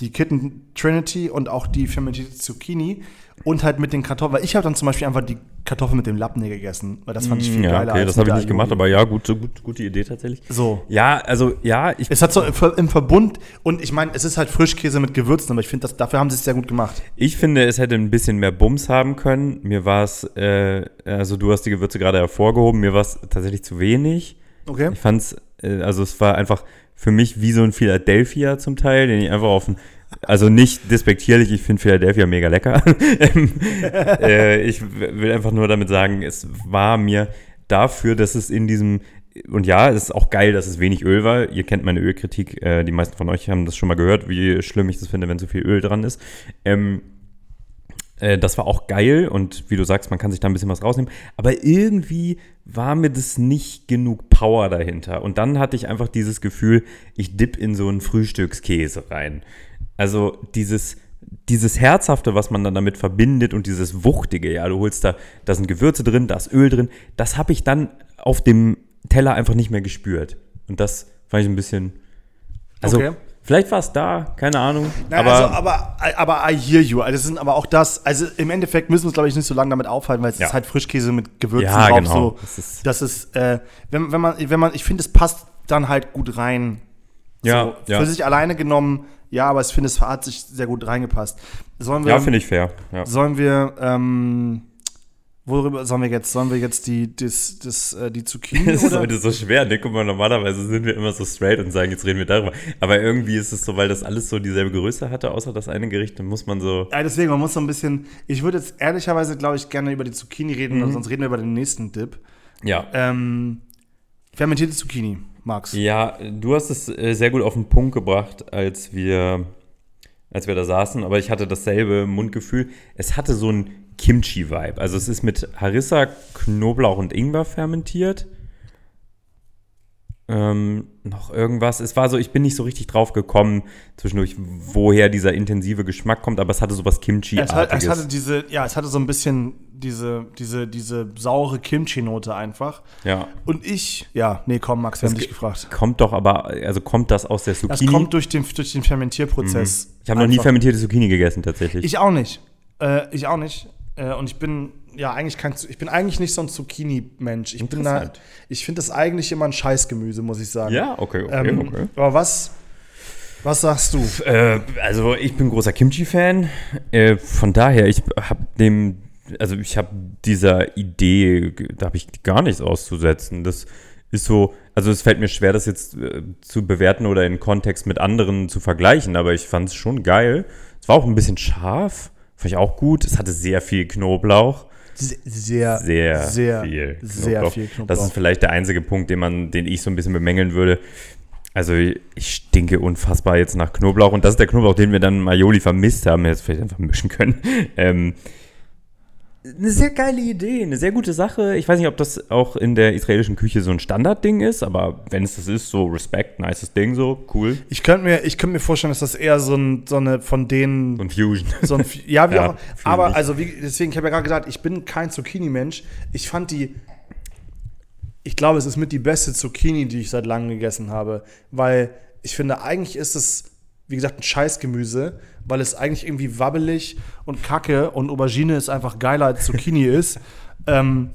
die Kitten Trinity und auch die fermentierte Zucchini und halt mit den Kartoffeln. Weil ich habe dann zum Beispiel einfach die Kartoffeln mit dem Lappnee gegessen, weil das fand ich viel ja, geiler. okay, das habe ich nicht gemacht, aber ja, gut, so gut, gute Idee tatsächlich. So. Ja, also ja, ich, Es hat so im Ver- im Verbund und ich meine, es ist halt Frischkäse mit Gewürzen, aber ich finde, dafür haben sie es sehr gut gemacht. ich finde, es hätte ein bisschen mehr Bums haben können. Mir war es, äh, also du hast die Gewürze gerade hervorgehoben, mir war es tatsächlich zu wenig. Okay. Ich fand's, äh, also es war einfach für mich wie so ein Philadelphia zum Teil, den ich einfach auf ein, also nicht despektierlich, ich finde Philadelphia mega lecker. Äh, ich will einfach nur damit sagen, es war mir dafür, dass es in diesem, und ja, es ist auch geil, dass es wenig Öl war. Ihr kennt meine Ölkritik, äh, die meisten von euch haben das schon mal gehört, wie schlimm ich das finde, wenn zu viel Öl dran ist. Ähm, äh, das war auch geil und wie du sagst, man kann sich da ein bisschen was rausnehmen. Aber irgendwie war mir das nicht genug Power dahinter. Und dann hatte ich einfach dieses Gefühl, ich dipp in so einen Frühstückskäse rein. Also dieses, dieses Herzhafte, was man dann damit verbindet und dieses Wuchtige, ja, du holst da, da sind Gewürze drin, da ist Öl drin, das habe ich dann auf dem Teller einfach nicht mehr gespürt. Und das fand ich ein bisschen. Also, Okay. Vielleicht war es da, keine Ahnung. Na, aber also, aber, aber I hear you. Also, das sind aber auch das, also im Endeffekt müssen wir uns, glaube ich, nicht so lange damit aufhalten, weil es Ja. ist halt Frischkäse mit Gewürzen Ja, drauf. genau. So. Das ist- Das ist, äh, wenn, wenn man, wenn man, ich finde, es passt dann halt gut rein. Ja, so, ja. Für sich alleine genommen, ja, aber ich finde, es hat sich sehr gut reingepasst. Sollen wir, ja, finde ich fair. Ja. sollen wir, ähm, worüber sollen wir jetzt? Sollen wir jetzt die, das, das, äh, die Zucchini Es ist heute so schwer, ne? Guck mal, normalerweise sind wir immer so straight und sagen, jetzt reden wir darüber. Aber irgendwie ist es so, weil das alles so dieselbe Größe hatte, außer das eine Gericht, dann muss man so. Ja, deswegen, man muss so ein bisschen. Ich würde jetzt ehrlicherweise, glaube ich, gerne über die Zucchini reden, Mhm. sonst reden wir über den nächsten Dip. Ja. Ähm, fermentierte Zucchini, Max. Ja, du hast es äh, sehr gut auf den Punkt gebracht, als wir, als wir da saßen, aber ich hatte dasselbe Mundgefühl. Es hatte so ein Kimchi-Vibe. Also es ist mit Harissa, Knoblauch und Ingwer fermentiert. ähm, noch irgendwas. Es war so, ich bin nicht so richtig drauf gekommen zwischendurch, woher dieser intensive Geschmack kommt, aber es hatte sowas Es, hat, es hatte diese, ja, es hatte so ein bisschen diese, diese, diese saure Kimchi-Note einfach. ja. Und ich, ja, nee, komm, Max, wir haben dich gefragt. Kommt doch aber, also kommt das aus der Das Zucchini? kommt durch den, durch den Fermentierprozess. ich habe noch nie fermentierte Zucchini gegessen, tatsächlich. Ich auch nicht. Äh, ich auch nicht. Äh, und ich bin ja eigentlich kein, ich bin eigentlich nicht so ein Zucchini-Mensch. Ich bin da, ich finde das eigentlich immer ein Scheißgemüse, muss ich sagen. ja, okay, okay, Ähm, okay. Aber was, was sagst du? Äh, also ich bin großer Kimchi-Fan. Äh, von daher, ich habe dem, also ich habe dieser Idee, da habe ich gar nichts auszusetzen. Das ist so, also es fällt mir schwer, das jetzt äh, zu bewerten oder in Kontext mit anderen zu vergleichen, aber ich fand es schon geil. Es war auch ein bisschen scharf, fand ich auch gut. Es hatte sehr viel Knoblauch. Sehr, Sehr, sehr, viel sehr viel Knoblauch. Das ist vielleicht der einzige Punkt, den man, den ich so ein bisschen bemängeln würde. Also ich stinke unfassbar jetzt nach Knoblauch und das ist der Knoblauch, den wir dann Maioli vermisst haben, jetzt vielleicht einfach mischen können. Ähm, eine sehr geile Idee, eine sehr gute Sache. Ich weiß nicht, ob das auch in der israelischen Küche so ein Standardding ist, aber wenn es das ist, so Respekt, nices Ding, so cool. Ich könnte mir, ich könnte mir vorstellen, dass das eher so, ein, so eine von denen. So ein Fusion. So ein, ja, wie Ja, auch. Aber also, wie, deswegen, ich habe ja gerade gesagt, ich bin kein Zucchini-Mensch. Ich fand die. Ich glaube, es ist mit die beste Zucchini, die ich seit langem gegessen habe. Weil ich finde, eigentlich ist es, wie gesagt, ein Scheißgemüse, weil es eigentlich irgendwie wabbelig und kacke und Aubergine ist einfach geiler als Zucchini ist. Ähm,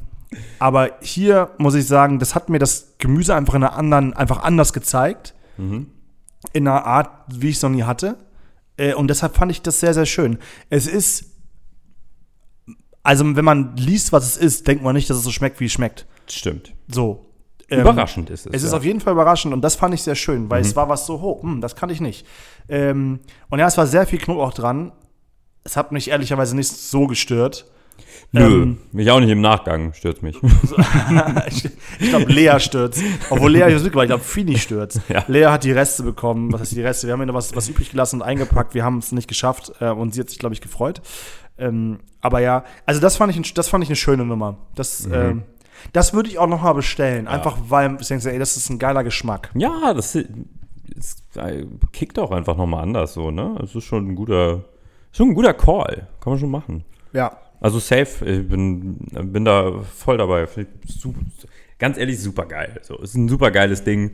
aber hier muss ich sagen, das hat mir das Gemüse einfach in einer anderen, einfach anders gezeigt. In einer Art, wie ich es noch nie hatte. Äh, und deshalb fand ich das sehr, sehr schön. Es ist, also wenn man liest, was es ist, denkt man nicht, dass es so schmeckt, wie es schmeckt. Stimmt. So. Ähm, Überraschend ist es. Es ist ja. auf jeden Fall überraschend und das fand ich sehr schön, weil es war was so hoch. Hm, das kann ich nicht. Ähm, und ja, es war sehr viel Knoblauch dran. Es hat mich ehrlicherweise nicht so gestört. Nö, ähm, mich auch nicht im Nachgang, stört mich. ich ich glaube, Lea stürzt. Obwohl Lea hier mitgebracht, ich glaube, Fini stürzt. Ja. Lea hat die Reste bekommen. Was heißt die Reste? Wir haben ihr noch was, was übrig gelassen und eingepackt. Wir haben es nicht geschafft äh, und sie hat sich, glaube ich, gefreut. Ähm, aber ja, also das fand ich, das fand ich eine schöne Nummer. Das, ähm, das würde ich auch noch mal bestellen. Einfach weil ich denke, ey, das ist ein geiler Geschmack. Ja, das, das äh, kickt auch einfach nochmal anders so, ne? Es ist schon ein guter, schon ein guter Call. Kann man schon machen. Ja. Also safe, ich bin, bin da voll dabei. Super, ganz ehrlich, super geil. So, ist ein super geiles Ding.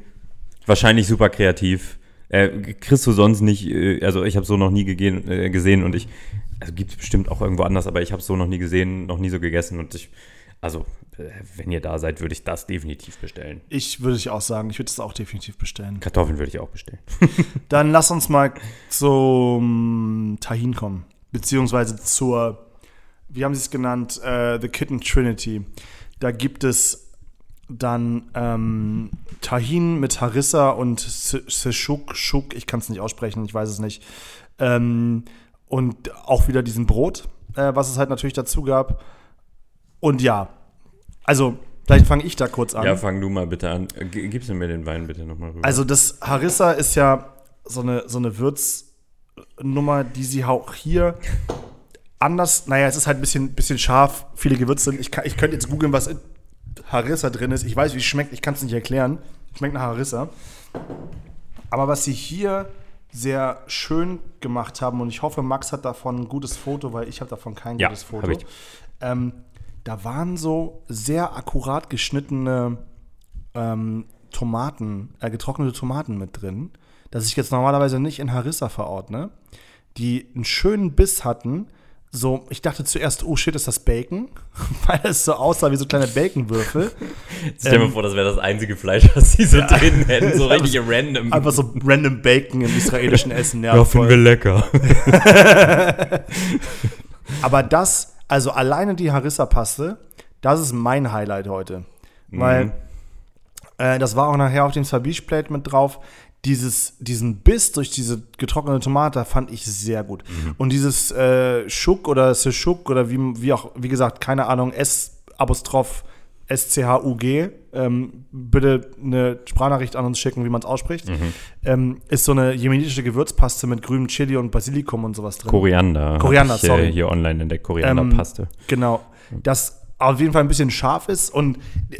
Wahrscheinlich super kreativ. Äh, kriegst du sonst nicht, äh, also ich habe so noch nie gegehen, äh, gesehen und ich, also gibt es bestimmt auch irgendwo anders, aber ich habe so noch nie gesehen, noch nie so gegessen und ich, also äh, wenn ihr da seid, würde ich das definitiv bestellen. Ich würde ich auch sagen, ich würde es auch definitiv bestellen. Kartoffeln würde ich auch bestellen. Dann lass uns mal zum Tahin kommen. Beziehungsweise zur, wie haben sie es genannt, äh, The Kitten Trinity. Da gibt es dann ähm, Tahin mit Harissa und Seshuk, Shuk, ich kann es nicht aussprechen, ich weiß es nicht. Ähm, und auch wieder diesen Brot, äh, was es halt natürlich dazu gab. Und ja, also vielleicht fange ich da kurz an. Ja, fang du mal bitte an. Gibst du mir den Wein bitte nochmal rüber? Also das Harissa ist ja so eine, so eine Würznummer, die sie auch hier anders, naja, es ist halt ein bisschen, bisschen scharf, viele Gewürze drin. Ich, kann, ich könnte jetzt googeln, was in Harissa drin ist. Ich weiß, wie es schmeckt, ich kann es nicht erklären. Schmeckt nach Harissa. Aber was sie hier sehr schön gemacht haben, und ich hoffe, Max hat davon ein gutes Foto, weil ich habe davon kein Ja, gutes Foto. ich. Ähm, da waren so sehr akkurat geschnittene ähm, Tomaten, äh, getrocknete Tomaten mit drin, dass ich jetzt normalerweise nicht in Harissa verordne, die einen schönen Biss hatten. So, ich dachte zuerst, oh shit, ist das Bacon? Weil es so aussah wie so kleine Baconwürfel. Stell dir mal ähm, vor, das wäre das einzige Fleisch, was sie so drin hätten. So richtig random. Einfach so random Bacon im israelischen Essen. Ja, voll. lecker. Aber das, also alleine die Harissa-Paste, das ist mein Highlight heute. Weil äh, das war auch nachher auf dem Sabiche-Plate mit drauf. Dieses, diesen Biss durch diese getrocknete Tomate fand ich sehr gut. Und dieses äh, Schuck oder Seshuk oder wie, wie auch, wie gesagt, keine Ahnung, S-Apostroph S-C-H-U-G, ähm, bitte eine Sprachnachricht an uns schicken, wie man es ausspricht, ähm, ist so eine jemenitische Gewürzpaste mit grünem Chili und Basilikum und sowas drin. Koriander. Koriander, ich, sorry. Hier online entdeckt, Korianderpaste. Genau. Das auf jeden Fall ein bisschen scharf ist. Und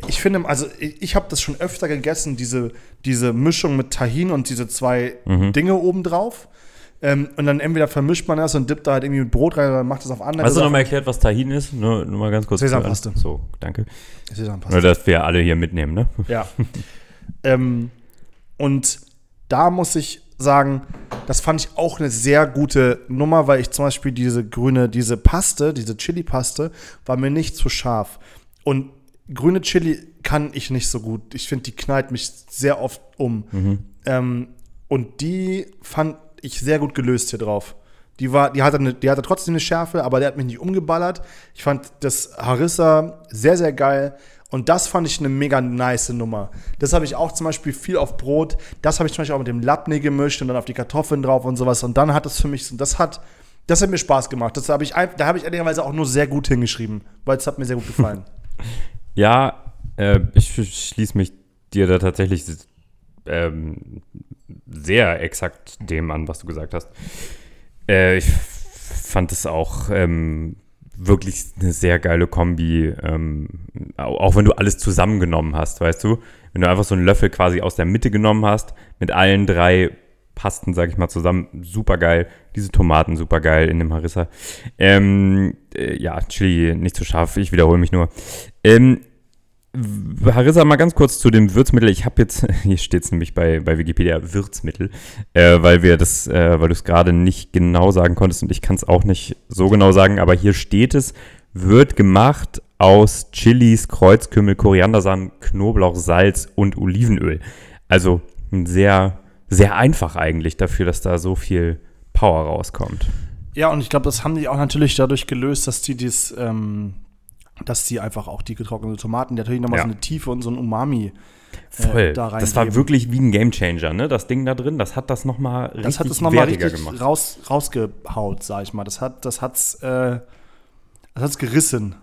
ich finde, also ich, ich habe das schon öfter gegessen, diese, diese Mischung mit Tahin und diese zwei Mhm. Dinge obendrauf. Ähm, und dann entweder vermischt man das und dippt da halt irgendwie mit Brot rein oder macht das auf andere Hast du nochmal erklärt, was Tahin ist? Nur, nur mal ganz kurz. Sesampaste. So, danke. Sesampaste. Nur, dass wir alle hier mitnehmen, ne? Ja. ähm, und da muss ich sagen, das fand ich auch eine sehr gute Nummer, weil ich zum Beispiel diese grüne, diese Paste, diese Chili-Paste, war mir nicht zu scharf. Und grüne Chili kann ich nicht so gut. Ich finde, die knallt mich sehr oft um. Ähm, und die fand ich sehr gut gelöst hier drauf. Die, war, die, hatte eine, die hatte trotzdem eine Schärfe, aber der hat mich nicht umgeballert. Ich fand das Harissa sehr, sehr geil. Und das fand ich eine mega nice Nummer. Das habe ich auch zum Beispiel viel auf Brot. Das habe ich zum Beispiel auch mit dem Labneh gemischt und dann auf die Kartoffeln drauf und sowas. Und dann hat das für mich, das hat, das hat mir Spaß gemacht. Das habe ich, da habe ich ehrlicherweise auch nur sehr gut hingeschrieben, weil es hat mir sehr gut gefallen. Ja, äh, ich sch- schließe mich dir da tatsächlich ähm, sehr exakt dem an, was du gesagt hast. Äh, ich fand es auch ähm, wirklich eine sehr geile Kombi, ähm, au- auch wenn du alles zusammengenommen hast, weißt du? Wenn du einfach so einen Löffel quasi aus der Mitte genommen hast, mit allen drei Pasten, sag ich mal, zusammen, super geil. Diese Tomaten super geil in dem Harissa. Ähm, äh, ja, Chili nicht zu scharf, ich wiederhole mich nur. Ähm, Harissa, mal ganz kurz zu dem Würzmittel. Ich habe jetzt, hier steht es nämlich bei, bei Wikipedia, Würzmittel, äh, weil wir das, äh, weil du es gerade nicht genau sagen konntest und ich kann es auch nicht so genau sagen, aber hier steht es, wird gemacht aus Chilis, Kreuzkümmel, Koriandersamen, Knoblauch, Salz und Olivenöl. Also sehr, sehr einfach eigentlich dafür, dass da so viel Power rauskommt. Ja, und ich glaube, das haben die auch natürlich dadurch gelöst, dass die dies, ähm, dass die einfach auch die getrockneten Tomaten, die natürlich nochmal Ja. so eine Tiefe und so ein Umami. Voll. da das war wirklich wie ein Gamechanger, ne? Das Ding da drin, das hat das nochmal richtig Das hat es nochmal richtig gemacht. raus, rausgehaut, sag ich mal. Das hat, das hat's, äh, das hat's gerissen,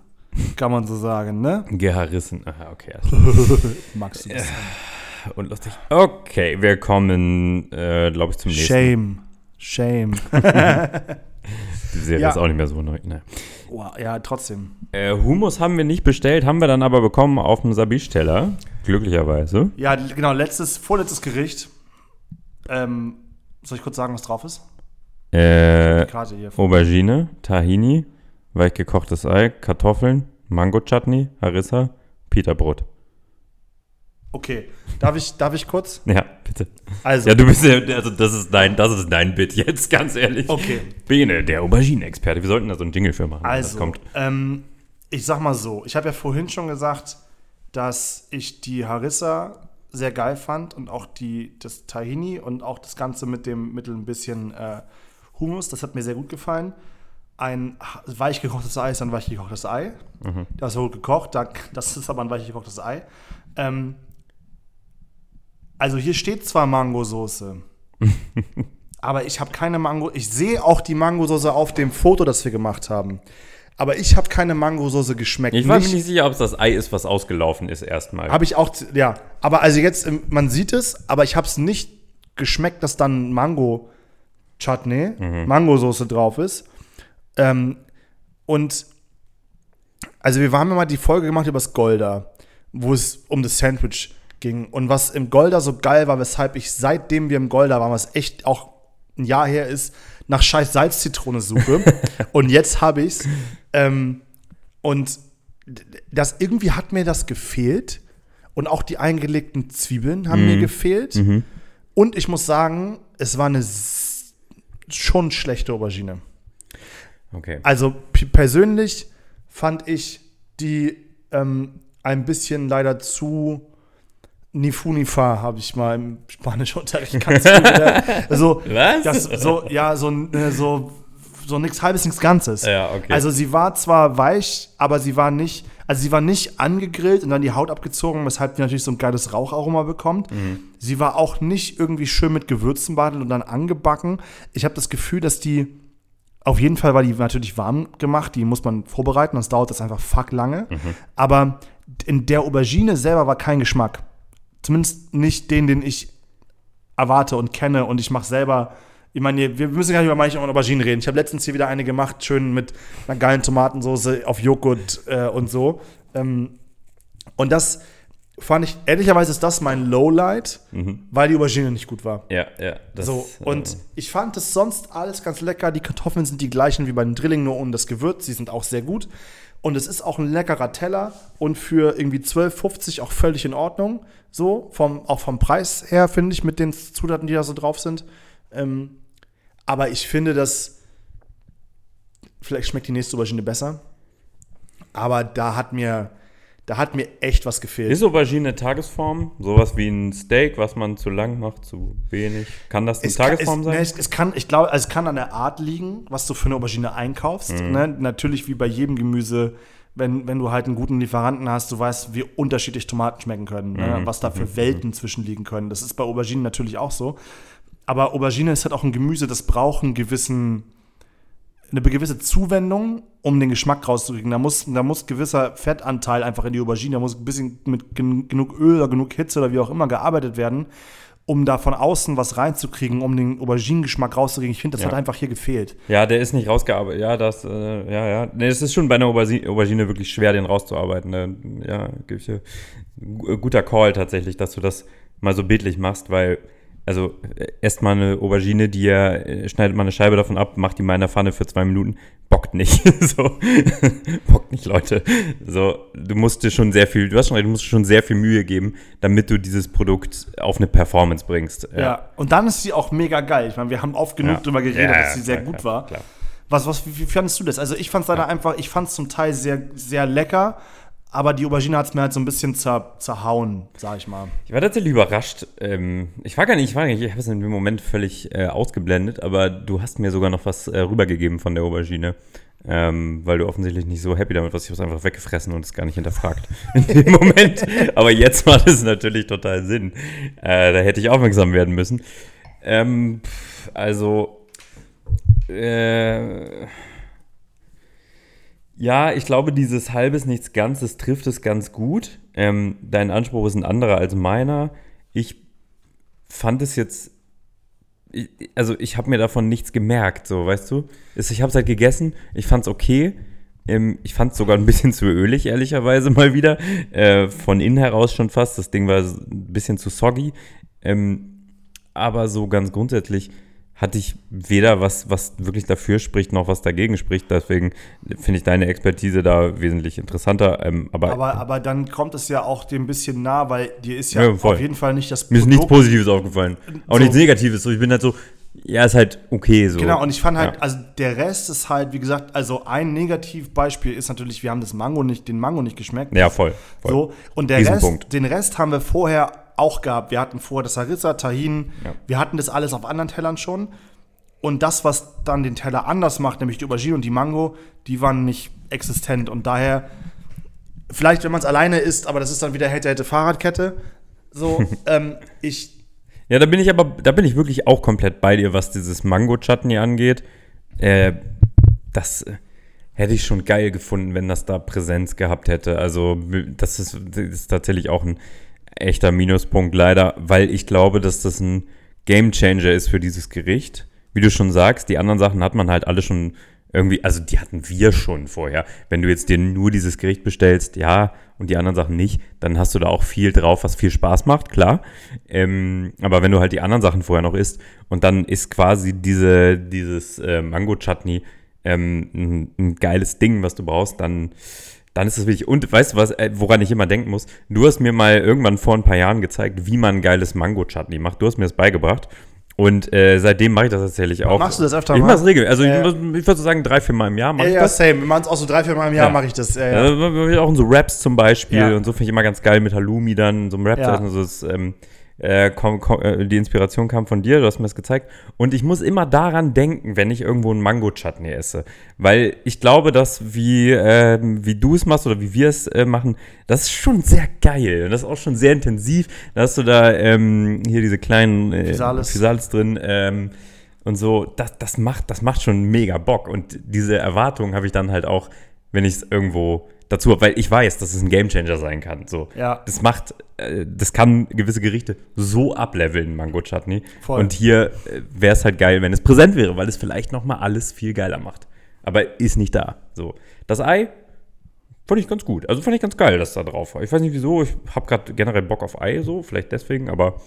kann man so sagen, ne? Geharissen. Aha, okay. Magst du das? klar. Und lustig. Okay, wir kommen, äh, glaube ich, zum nächsten. Shame. Shame. Die Serie Ja. ist auch nicht mehr so neu. Ne. Wow, ja, trotzdem. Äh, Hummus haben wir nicht bestellt, haben wir dann aber bekommen auf dem Sabisch-Teller. Glücklicherweise. Ja, genau, letztes, vorletztes Gericht. Ähm, soll ich kurz sagen, was drauf ist? Äh. Aubergine, Tahini, weich gekochtes Ei, Kartoffeln, Mango-Chutney, Harissa, Peterbrot. Okay, darf ich, darf ich kurz? Ja, bitte. Also, Ja, du bist ja, also das ist dein, das ist dein Bit jetzt, ganz ehrlich. Okay. Bene, der Auberginen-Experte. Wir sollten da so einen Jingle für machen, wenn das Also, kommt. ähm, ich sag mal so, ich habe ja vorhin schon gesagt, dass ich die Harissa sehr geil fand und auch die, das Tahini und auch das Ganze mit dem Mittel ein bisschen äh, Hummus, das hat mir sehr gut gefallen. Ein weich gekochtes Ei ist ein weich gekochtes Ei. Das ist gut gekocht, da- das ist aber ein weich gekochtes Ei. Ähm, also hier steht zwar Mangosoße, aber ich habe keine Mango. Ich sehe auch die Mangosoße auf dem Foto, das wir gemacht haben. Aber ich habe keine Mangosoße geschmeckt. Ich war mir nicht sicher, ob es das Ei ist, was ausgelaufen ist erstmal. Habe ich auch, ja. Aber also jetzt, ähm, man sieht es, aber ich habe es nicht geschmeckt, dass dann Mango-Chutney, Mangosoße drauf ist. Ähm, und also wir haben ja mal die Folge gemacht über das Golda, wo es um das Sandwich ging. Und was im Golda so geil war, weshalb ich seitdem wir im Golda waren, was echt auch ein Jahr her ist, nach scheiß Salzzitrone suche. und jetzt habe ich's. Ähm, und das irgendwie hat mir das gefehlt. Und auch die eingelegten Zwiebeln haben mir gefehlt. Und ich muss sagen, es war eine schon schlechte Aubergine. okay. Also persönlich fand ich die ähm, ein bisschen leider zu Nifunifa, habe ich mal im Spanischunterricht ganz wieder. Also, Was? Das, so, ja, so, äh, so, so nichts halbes, nichts Ganzes. Ja, okay. Also sie war zwar weich, aber sie war nicht, also sie war nicht angegrillt und dann die Haut abgezogen, weshalb die natürlich so ein geiles Raucharoma bekommt. Mhm. Sie war auch nicht irgendwie schön mit Gewürzen behandelt und dann angebacken. Ich habe das Gefühl, dass die auf jeden Fall war die natürlich warm gemacht, die muss man vorbereiten, das dauert das einfach fuck lange. Mhm. Aber in der Aubergine selber war kein Geschmack. Zumindest nicht den, den ich erwarte und kenne und ich mache selber Ich meine, wir müssen gar nicht über manche Auberginen reden. Ich habe letztens hier wieder eine gemacht, schön mit einer geilen Tomatensauce auf Joghurt äh, und so. Ähm, und das fand ich, ehrlicherweise ist das mein Lowlight, weil die Aubergine nicht gut war. Ja, ja. Das, So, äh, und ich fand es sonst alles ganz lecker. Die Kartoffeln sind die gleichen wie bei den Drilling, nur ohne das Gewürz. Die sind auch sehr gut. Und es ist auch ein leckerer Teller und für irgendwie 12,50 auch völlig in Ordnung. So, vom, auch vom Preis her, finde ich, mit den Zutaten, die da so drauf sind. Ähm, aber ich finde, dass vielleicht schmeckt die nächste Aubergine besser. Aber da hat mir, da hat mir echt was gefehlt. Ist Aubergine eine Tagesform? Sowas wie ein Steak, was man zu lang macht, zu wenig? Kann das eine Es kann- Tagesform es, sein? Ne, es, es kann, ich glaube, also es kann an der Art liegen, was du für eine Aubergine einkaufst. Mhm. Ne? Natürlich wie bei jedem Gemüse, wenn, wenn du halt einen guten Lieferanten hast, du weißt, wie unterschiedlich Tomaten schmecken können, ne? Mhm. was da für Welten zwischenliegen können. Das ist bei Auberginen natürlich auch so. Aber Aubergine ist halt auch ein Gemüse, das braucht einen gewissen, eine gewisse Zuwendung, um den Geschmack rauszukriegen. Da muss, da muss gewisser Fettanteil einfach in die Aubergine, da muss ein bisschen mit gen genug Öl oder genug Hitze oder wie auch immer gearbeitet werden, um da von außen was reinzukriegen, um den Auberginengeschmack rauszukriegen. Ich finde, das Ja. hat einfach hier gefehlt. Ja, der ist nicht rausgearbeitet. Ja, das, äh, ja, ja. Nee, es ist schon bei einer Aubergine, Aubergine wirklich schwer, den rauszuarbeiten. Ne? Ja, gebe ich dir. Gu- Guter Call tatsächlich, dass du das mal so bildlich machst, weil, also, äh, esst mal eine Aubergine, die ja, äh, schneidet mal eine Scheibe davon ab, macht die mal in der Pfanne für zwei Minuten, bockt nicht. so. bockt nicht, Leute. So, du musst dir schon sehr viel, du hast schon recht, du musst schon sehr viel Mühe geben, damit du dieses Produkt auf eine Performance bringst. Ja. Und dann ist sie auch mega geil. Ich meine, wir haben oft genug Ja. drüber geredet, Ja, dass sie ja, sehr gut war. Was, was, wie, wie fandest du das? Also ich fand es leider einfach, ich fand es zum Teil sehr, sehr lecker, aber die Aubergine hat es mir halt so ein bisschen zer, zerhauen, sag ich mal. Ich war tatsächlich überrascht. Ähm, ich war gar nicht, ich war gar nicht, ich habe es in dem Moment völlig äh, ausgeblendet, aber du hast mir sogar noch was äh, rübergegeben von der Aubergine. Ähm, weil du offensichtlich nicht so happy damit warst. Ich habe es einfach weggefressen und es gar nicht hinterfragt in dem Moment. Aber jetzt macht es natürlich total Sinn. Äh, da hätte ich aufmerksam werden müssen. Ähm, also, äh, ja, ich glaube, dieses halbes nichts Ganzes trifft es ganz gut. Ähm, dein Anspruch ist ein anderer als meiner. Ich fand es jetzt, also ich habe mir davon nichts gemerkt, so, weißt du? Ich habe es halt gegessen, ich fand es okay. Ähm, ich fand es sogar ein bisschen zu ölig, ehrlicherweise mal wieder. Äh, von innen heraus schon fast. Das Ding war ein bisschen zu soggy. Ähm, aber so ganz grundsätzlich hatte ich weder was, was wirklich dafür spricht, noch was dagegen spricht. Deswegen finde ich deine Expertise da wesentlich interessanter. Ähm, aber, Aber, aber dann kommt es ja auch dem ein bisschen nah, weil dir ist ja, Ja, auf jeden Fall nicht das mir ist nichts Positives aufgefallen. Auch So. nichts Negatives. So, ich bin halt so, ja, ist halt okay so. Genau, und ich fand halt, Ja. also der Rest ist halt, wie gesagt, also ein Negativbeispiel ist natürlich, wir haben das Mango nicht, den Mango nicht geschmeckt. Ja, voll. voll. So, und der. Rest, den Rest haben wir vorher auch gehabt. Wir hatten vorher das Harissa, Tahin, Ja. wir hatten das alles auf anderen Tellern schon. Und das, was dann den Teller anders macht, nämlich die Aubergine und die Mango, die waren nicht existent. Und daher, vielleicht, wenn man es alleine isst, aber das ist dann wieder hätte, hätte Fahrradkette. So, ähm, ich, Ja, da bin ich aber, da bin ich wirklich auch komplett bei dir, was dieses Mango-Chutney angeht. Äh, das äh, hätte ich schon geil gefunden, wenn das da Präsenz gehabt hätte. Also, das ist, das ist tatsächlich auch ein echter Minuspunkt, leider, weil ich glaube, dass das ein Gamechanger ist für dieses Gericht. Wie du schon sagst, die anderen Sachen hat man halt alle schon irgendwie, also die hatten wir schon vorher. Wenn du jetzt dir nur dieses Gericht bestellst, ja, und die anderen Sachen nicht, dann hast du da auch viel drauf, was viel Spaß macht, klar. Ähm, aber wenn du halt die anderen Sachen vorher noch isst und dann ist quasi diese, dieses äh, Mango-Chutney ähm, ein, ein geiles Ding, was du brauchst, dann, dann ist es wirklich. Und weißt du was, äh, woran ich immer denken muss? Du hast mir mal irgendwann vor ein paar Jahren gezeigt, wie man ein geiles Mango-Chutney macht. Du hast mir das beigebracht. Und äh, seitdem mache ich das tatsächlich auch. Machst du das öfter ich mal? mache es regelmäßig. Also Ja. ich, ich würde so sagen, drei, vier Mal im Jahr mache ja, ich ja, das. same. Wir machen es auch so drei, vier Mal im Jahr, Ja. mache ich das. Ja, ja. Ja. Also, auch in so Raps zum Beispiel Ja. und so finde ich immer ganz geil mit Halloumi dann, so einem Rap. Ja. Also das, ähm, äh, komm, komm, äh, die Inspiration kam von dir, du hast mir das gezeigt. Und ich muss immer daran denken, wenn ich irgendwo einen Mango-Chutney esse. Weil ich glaube, dass wie, ähm, wie du es machst oder wie wir es äh, machen, das ist schon sehr geil. Und das ist auch schon sehr intensiv. Da hast du da ähm, hier diese kleinen äh, Physalis. Physalis drin. Ähm, und so, das, das, macht, das macht schon mega Bock. Und diese Erwartung habe ich dann halt auch, wenn ich es irgendwo dazu, weil ich weiß, dass es ein Gamechanger sein kann. So. Ja. Das macht, äh, das kann gewisse Gerichte so ableveln, Mango Chutney. Voll. Und hier wäre es halt geil, wenn es präsent wäre, weil es vielleicht nochmal alles viel geiler macht. Aber ist nicht da. So. Das Ei fand ich ganz gut. Also fand ich ganz geil, dass da drauf war. Ich weiß nicht wieso, ich habe gerade generell Bock auf Ei, so, vielleicht deswegen, aber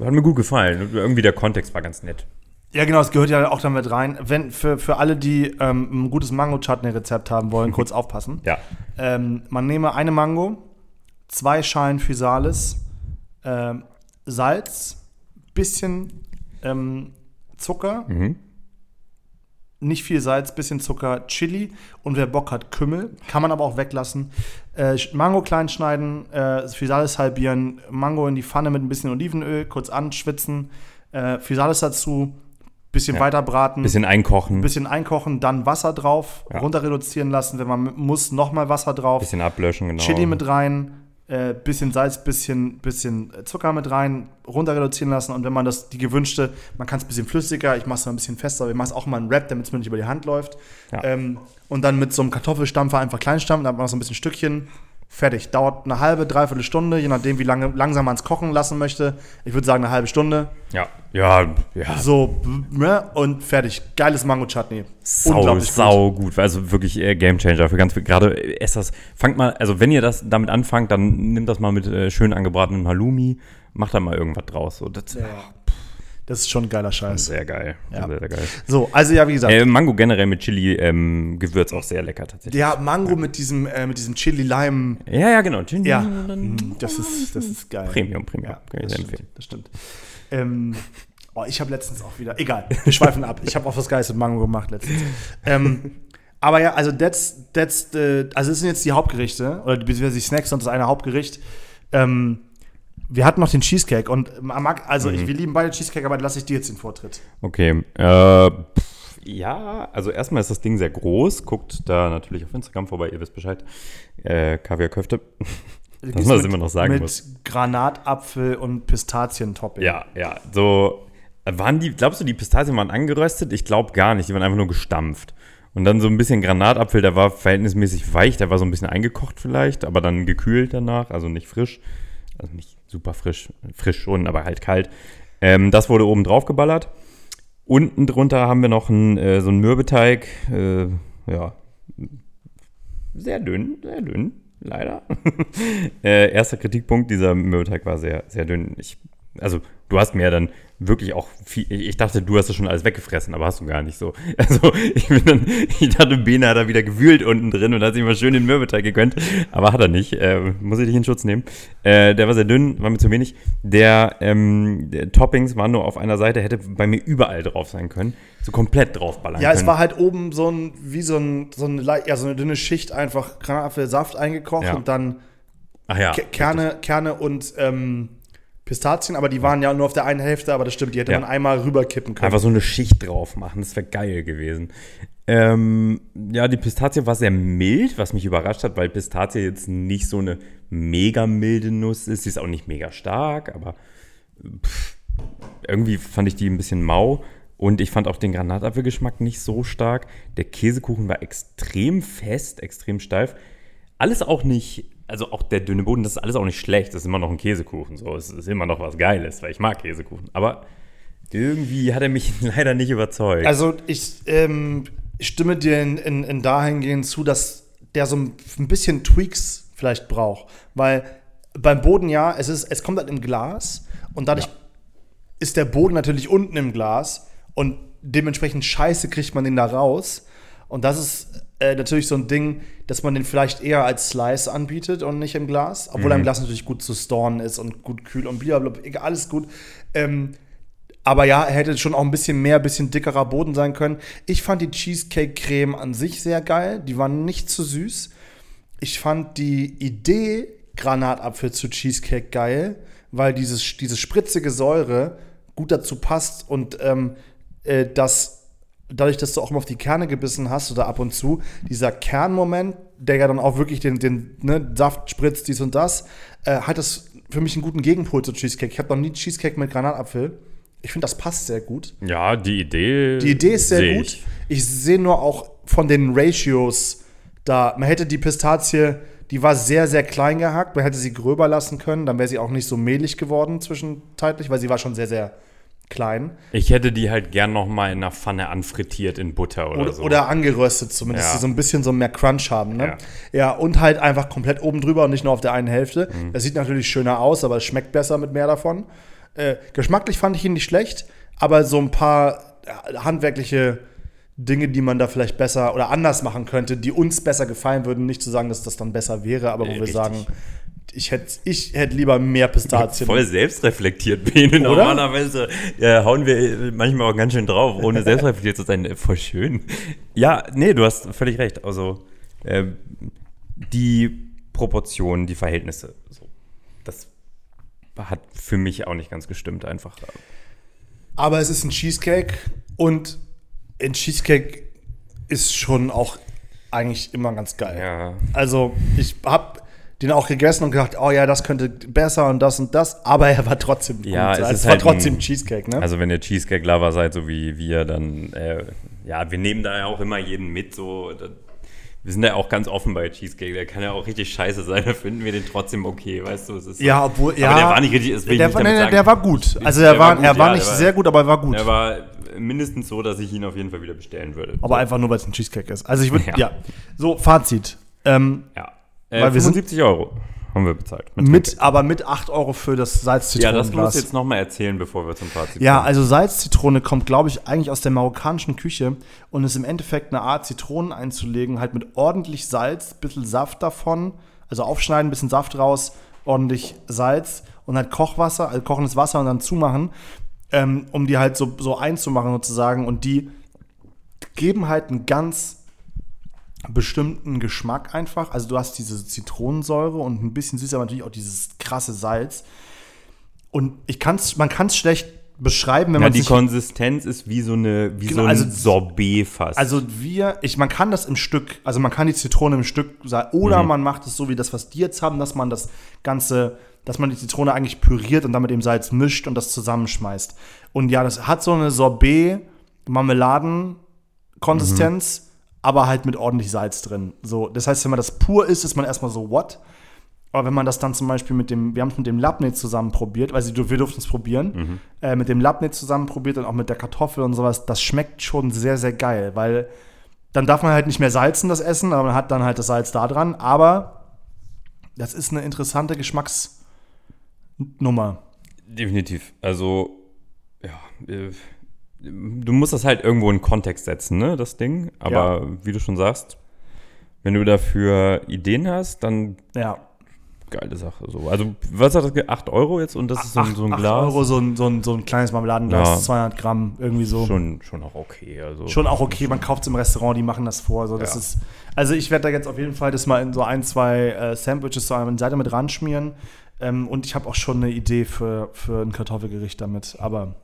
hat mir gut gefallen. Irgendwie der Kontext war ganz nett. Ja, genau, es gehört ja auch damit rein. Wenn, für, für alle, die ähm, ein gutes Mango-Chutney-Rezept haben wollen, kurz aufpassen. Ja. Ähm, man nehme eine Mango, zwei Schalen Physalis, ähm, Salz, bisschen ähm, Zucker, Mhm. nicht viel Salz, bisschen Zucker, Chili und wer Bock hat, Kümmel. Kann man aber auch weglassen. Äh, Mango klein schneiden, äh, Physalis halbieren, Mango in die Pfanne mit ein bisschen Olivenöl, kurz anschwitzen, äh, Physalis dazu, bisschen Ja. weiter braten. Bisschen einkochen, bisschen einkochen, dann Wasser drauf, Ja. runter reduzieren lassen. Wenn man muss, nochmal Wasser drauf. bisschen ablöschen, genau. Chili mit rein, äh, bisschen Salz, bisschen, bisschen Zucker mit rein, runter reduzieren lassen. Und wenn man das, die gewünschte, man kann es ein bisschen flüssiger, ich mache es mal ein bisschen fester, ich mache es auch mal einen Wrap, damit es mir nicht über die Hand läuft. Ja. Ähm, und dann mit so einem Kartoffelstampfer einfach klein stampfen, dann hat man noch so ein bisschen Stückchen. Fertig. Dauert eine halbe, dreiviertel Stunde, je nachdem, wie lange langsam man es kochen lassen möchte. Ich würde sagen, eine halbe Stunde. Ja, ja, ja. So, ne? und fertig. Geiles Mango-Chutney. Sau, Unglaublich gut. sau gut. Also wirklich äh, Gamechanger für ganz viel. Gerade äh, esst das. Fangt mal, also wenn ihr das damit anfangt, dann nimmt das mal mit äh, schön angebratenem Halloumi. Macht da mal irgendwas draus. So, das Ja. Das ist schon ein geiler Scheiß. sehr geil. Ja. Sehr, sehr geil. So, also ja, wie gesagt. Äh, Mango generell mit Chili ähm, auch sehr lecker tatsächlich. ja, Mango mit diesem, äh, mit diesem Chili-Lime. Ja, ja, genau. Chili, Ja, mm, das ist, das ist geil. Premium, Premium. Ja, Kann ich das sehr stimmt, empfehlen. das stimmt. Ähm, oh, ich habe letztens auch wieder, egal, wir schweifen ab. Ich habe auch was Geiles mit Mango gemacht letztens. Ähm, aber ja, also that's, that's the, also das sind jetzt die Hauptgerichte, oder beziehungsweise die Snacks und das eine Hauptgericht. Ähm, wir hatten noch den Cheesecake und mag, also Mhm. ich, wir lieben beide Cheesecake, aber lasse ich dir jetzt den Vortritt. Okay. Äh, pff, ja, also erstmal ist das Ding sehr groß. Guckt da natürlich auf Instagram vorbei, ihr wisst Bescheid. Äh, Kaviar Köfte. Dass man das immer noch sagen mit muss. Granatapfel und Pistazientopping. Ja, ja. So, waren die, glaubst du, die Pistazien waren angeröstet? Ich glaube gar nicht. Die waren einfach nur gestampft. Und dann so ein bisschen Granatapfel, der war verhältnismäßig weich, der war so ein bisschen eingekocht vielleicht, aber dann gekühlt danach, also nicht frisch. Also nicht super frisch, frisch schon, aber halt kalt. Ähm, das wurde oben drauf geballert. Unten drunter haben wir noch einen, äh, so einen Mürbeteig. Äh, ja, sehr dünn, sehr dünn, leider. äh, erster Kritikpunkt, dieser Mürbeteig war sehr, sehr dünn. Ich, also, du hast mir ja dann wirklich auch viel, ich dachte, du hast das schon alles weggefressen, aber hast du gar nicht so. Also, ich bin dann, ich dachte, Bene hat da wieder gewühlt unten drin und hat sich mal schön den Mürbeteig gegönnt, aber hat er nicht. Äh, muss ich dich in Schutz nehmen. Äh, der war sehr dünn, war mir zu wenig. Der, ähm, der Toppings waren nur auf einer Seite, hätte bei mir überall drauf sein können. So komplett draufballern Ja, können. es war halt oben so ein, wie so, ein, so, eine, ja, so eine dünne Schicht einfach Granatapfelsaft eingekocht Ja. und dann ja. Ke- Kerne, Kerne und ähm, Pistazien, aber die waren ja nur auf der einen Hälfte, aber das stimmt, die hätte Ja. man einmal rüberkippen können. Einfach so eine Schicht drauf machen, das wäre geil gewesen. Ähm, ja, die Pistazie war sehr mild, was mich überrascht hat, weil Pistazie jetzt nicht so eine mega milde Nuss ist. Sie ist auch nicht mega stark, aber pff, irgendwie fand ich die ein bisschen mau. Und ich fand auch den Granatapfelgeschmack nicht so stark. Der Käsekuchen war extrem fest, extrem steif. Alles auch nicht, also auch der dünne Boden, das ist alles auch nicht schlecht. Das ist immer noch ein Käsekuchen. So, es ist immer noch was Geiles, weil ich mag Käsekuchen. Aber irgendwie hat er mich leider nicht überzeugt. Also ich ähm, stimme dir in, in, in dahingehend zu, dass der so ein bisschen Tweaks vielleicht braucht. Weil beim Boden ja, es, ist, es kommt halt im Glas und dadurch Ja. ist der Boden natürlich unten im Glas und dementsprechend scheiße kriegt man den da raus. Und das ist äh, natürlich so ein Ding, dass man den vielleicht eher als Slice anbietet und nicht im Glas. Obwohl er im Glas natürlich gut zu storen ist und gut kühl und blablabla, egal, alles gut. Ähm, aber ja, er hätte schon auch ein bisschen mehr, ein bisschen dickerer Boden sein können. Ich fand die Cheesecake-Creme an sich sehr geil. Die war nicht zu süß. Ich fand die Idee, Granatapfel zu Cheesecake geil, weil dieses, diese spritzige Säure gut dazu passt und ähm, äh, das, dadurch, dass du auch mal auf die Kerne gebissen hast oder ab und zu, dieser Kernmoment, der ja dann auch wirklich den, den ne, Saft spritzt, dies und das, äh, hat das für mich einen guten Gegenpol zu Cheesecake. Ich habe noch nie Cheesecake mit Granatapfel. Ich finde, das passt sehr gut. ja, die Idee. Die Idee ist sehr seh gut. ich. Ich sehe nur auch von den Ratios Da, man hätte die Pistazie, die war sehr, sehr klein gehackt. Man hätte sie gröber lassen können, dann wäre sie auch nicht so mehlig geworden zwischenzeitlich, weil sie war schon sehr, sehr klein. Ich hätte die halt gern noch mal in einer Pfanne anfrittiert in Butter oder, Oder, so. oder angeröstet zumindest, Ja. die so ein bisschen so mehr Crunch haben. Ne? Ja. und halt einfach komplett oben drüber und nicht nur auf der einen Hälfte. Mhm. Das sieht natürlich schöner aus, aber es schmeckt besser mit mehr davon. Äh, geschmacklich fand ich ihn nicht schlecht, aber so ein paar äh, handwerkliche Dinge, die man da vielleicht besser oder anders machen könnte, die uns besser gefallen würden. Nicht zu sagen, dass das dann besser wäre, aber wo Nee, wir richtig. sagen, ich hätte ich hätt lieber mehr Pistazien. Voll selbstreflektiert, Bene. Oder? Normalerweise äh, hauen wir manchmal auch ganz schön drauf, ohne selbstreflektiert zu sein. Voll schön. Ja, nee, du hast völlig recht. Also, äh, die Proportionen, die Verhältnisse, so, das hat für mich auch nicht ganz gestimmt, einfach. Aber es ist ein Cheesecake und ein Cheesecake ist schon auch eigentlich immer ganz geil. Ja. Also ich habe den auch gegessen und gedacht, oh ja, das könnte besser und das und das, aber er war trotzdem gut. Ja, es Also ist war halt trotzdem ein- Cheesecake, ne? Also wenn ihr Cheesecake-Lover seid, so wie wir, dann, äh, ja, wir nehmen da ja auch immer jeden mit, so, da, wir sind ja auch ganz offen bei Cheesecake, der kann ja auch richtig scheiße sein, da finden wir den trotzdem okay, weißt du, es ist so- ja, obwohl, ja. Aber der war nicht richtig, das will ich der, nicht war- nee, sagen. der war gut. Also Der der war war, gut, er war ja, nicht war- sehr gut, aber er war gut. Er war mindestens so, dass ich ihn auf jeden Fall wieder bestellen würde. aber einfach nur, weil es ein Cheesecake ist. Also ich würde, ja. Ja. So, Fazit. Ähm, ja. Äh, Weil wir sind- 75 Euro haben wir bezahlt. mit, aber mit 8 Euro für das ja, das Salz-Zitronenglas. du jetzt nochmal erzählen, bevor wir zum Fazit Ja, kommen. also Salzzitrone kommt, glaube ich, eigentlich aus der marokkanischen Küche und ist im Endeffekt eine Art, Zitronen einzulegen, halt mit ordentlich Salz, bisschen Saft davon, also aufschneiden, bisschen Saft raus, ordentlich Salz und halt Kochwasser, also kochendes Wasser und dann zumachen, ähm, um die halt so, so einzumachen sozusagen und die geben halt einen ganz bestimmten Geschmack einfach. Also du hast diese Zitronensäure und ein bisschen süß, aber natürlich auch dieses krasse Salz. Und ich kann's, man kann es schlecht beschreiben, wenn ja, man die Konsistenz ist wie so, eine, wie Genau, so ein also- Sorbet fast. Also wir, ich, man kann das im Stück, also man kann die Zitrone im Stück oder Mhm. man macht es so wie das, was die jetzt haben, dass man das Ganze, dass man die Zitrone eigentlich püriert und dann mit dem Salz mischt und das zusammenschmeißt. Und ja, das hat so eine Sorbet-Marmeladen-Konsistenz, Mhm. Aber halt mit ordentlich Salz drin. So, das heißt, wenn man das pur isst, ist man erstmal so, what? Aber wenn man das dann zum Beispiel mit dem, wir haben es mit dem Labneh zusammen probiert, also wir durften es probieren, Mhm. äh, mit dem Labneh zusammen probiert und auch mit der Kartoffel und sowas, das schmeckt schon sehr, sehr geil, weil dann darf man halt nicht mehr salzen, das Essen, aber man hat dann halt das Salz da dran, aber das ist eine interessante Geschmacksnummer. Definitiv. Also, ja, äh, du musst das halt irgendwo in Kontext setzen, ne, das Ding. Aber wie du schon sagst, wenn du dafür Ideen hast, dann Ja. geile Sache. So. Also, was hat das? ge- 8 Euro jetzt und das ist so, ein- so ein Glas? Euro, so ein, so ein, so ein kleines Marmeladenglas, Ja. 200 Gramm, irgendwie so. Schon, schon auch okay. Also. Schon auch okay, man kauft es im Restaurant, die machen das vor. So, das Ja. ist, also ich werde da jetzt auf jeden Fall das mal in so ein, zwei äh, Sandwiches so eine Seite mit ranschmieren. Ähm, und ich habe auch schon eine Idee für, für ein Kartoffelgericht damit. Aber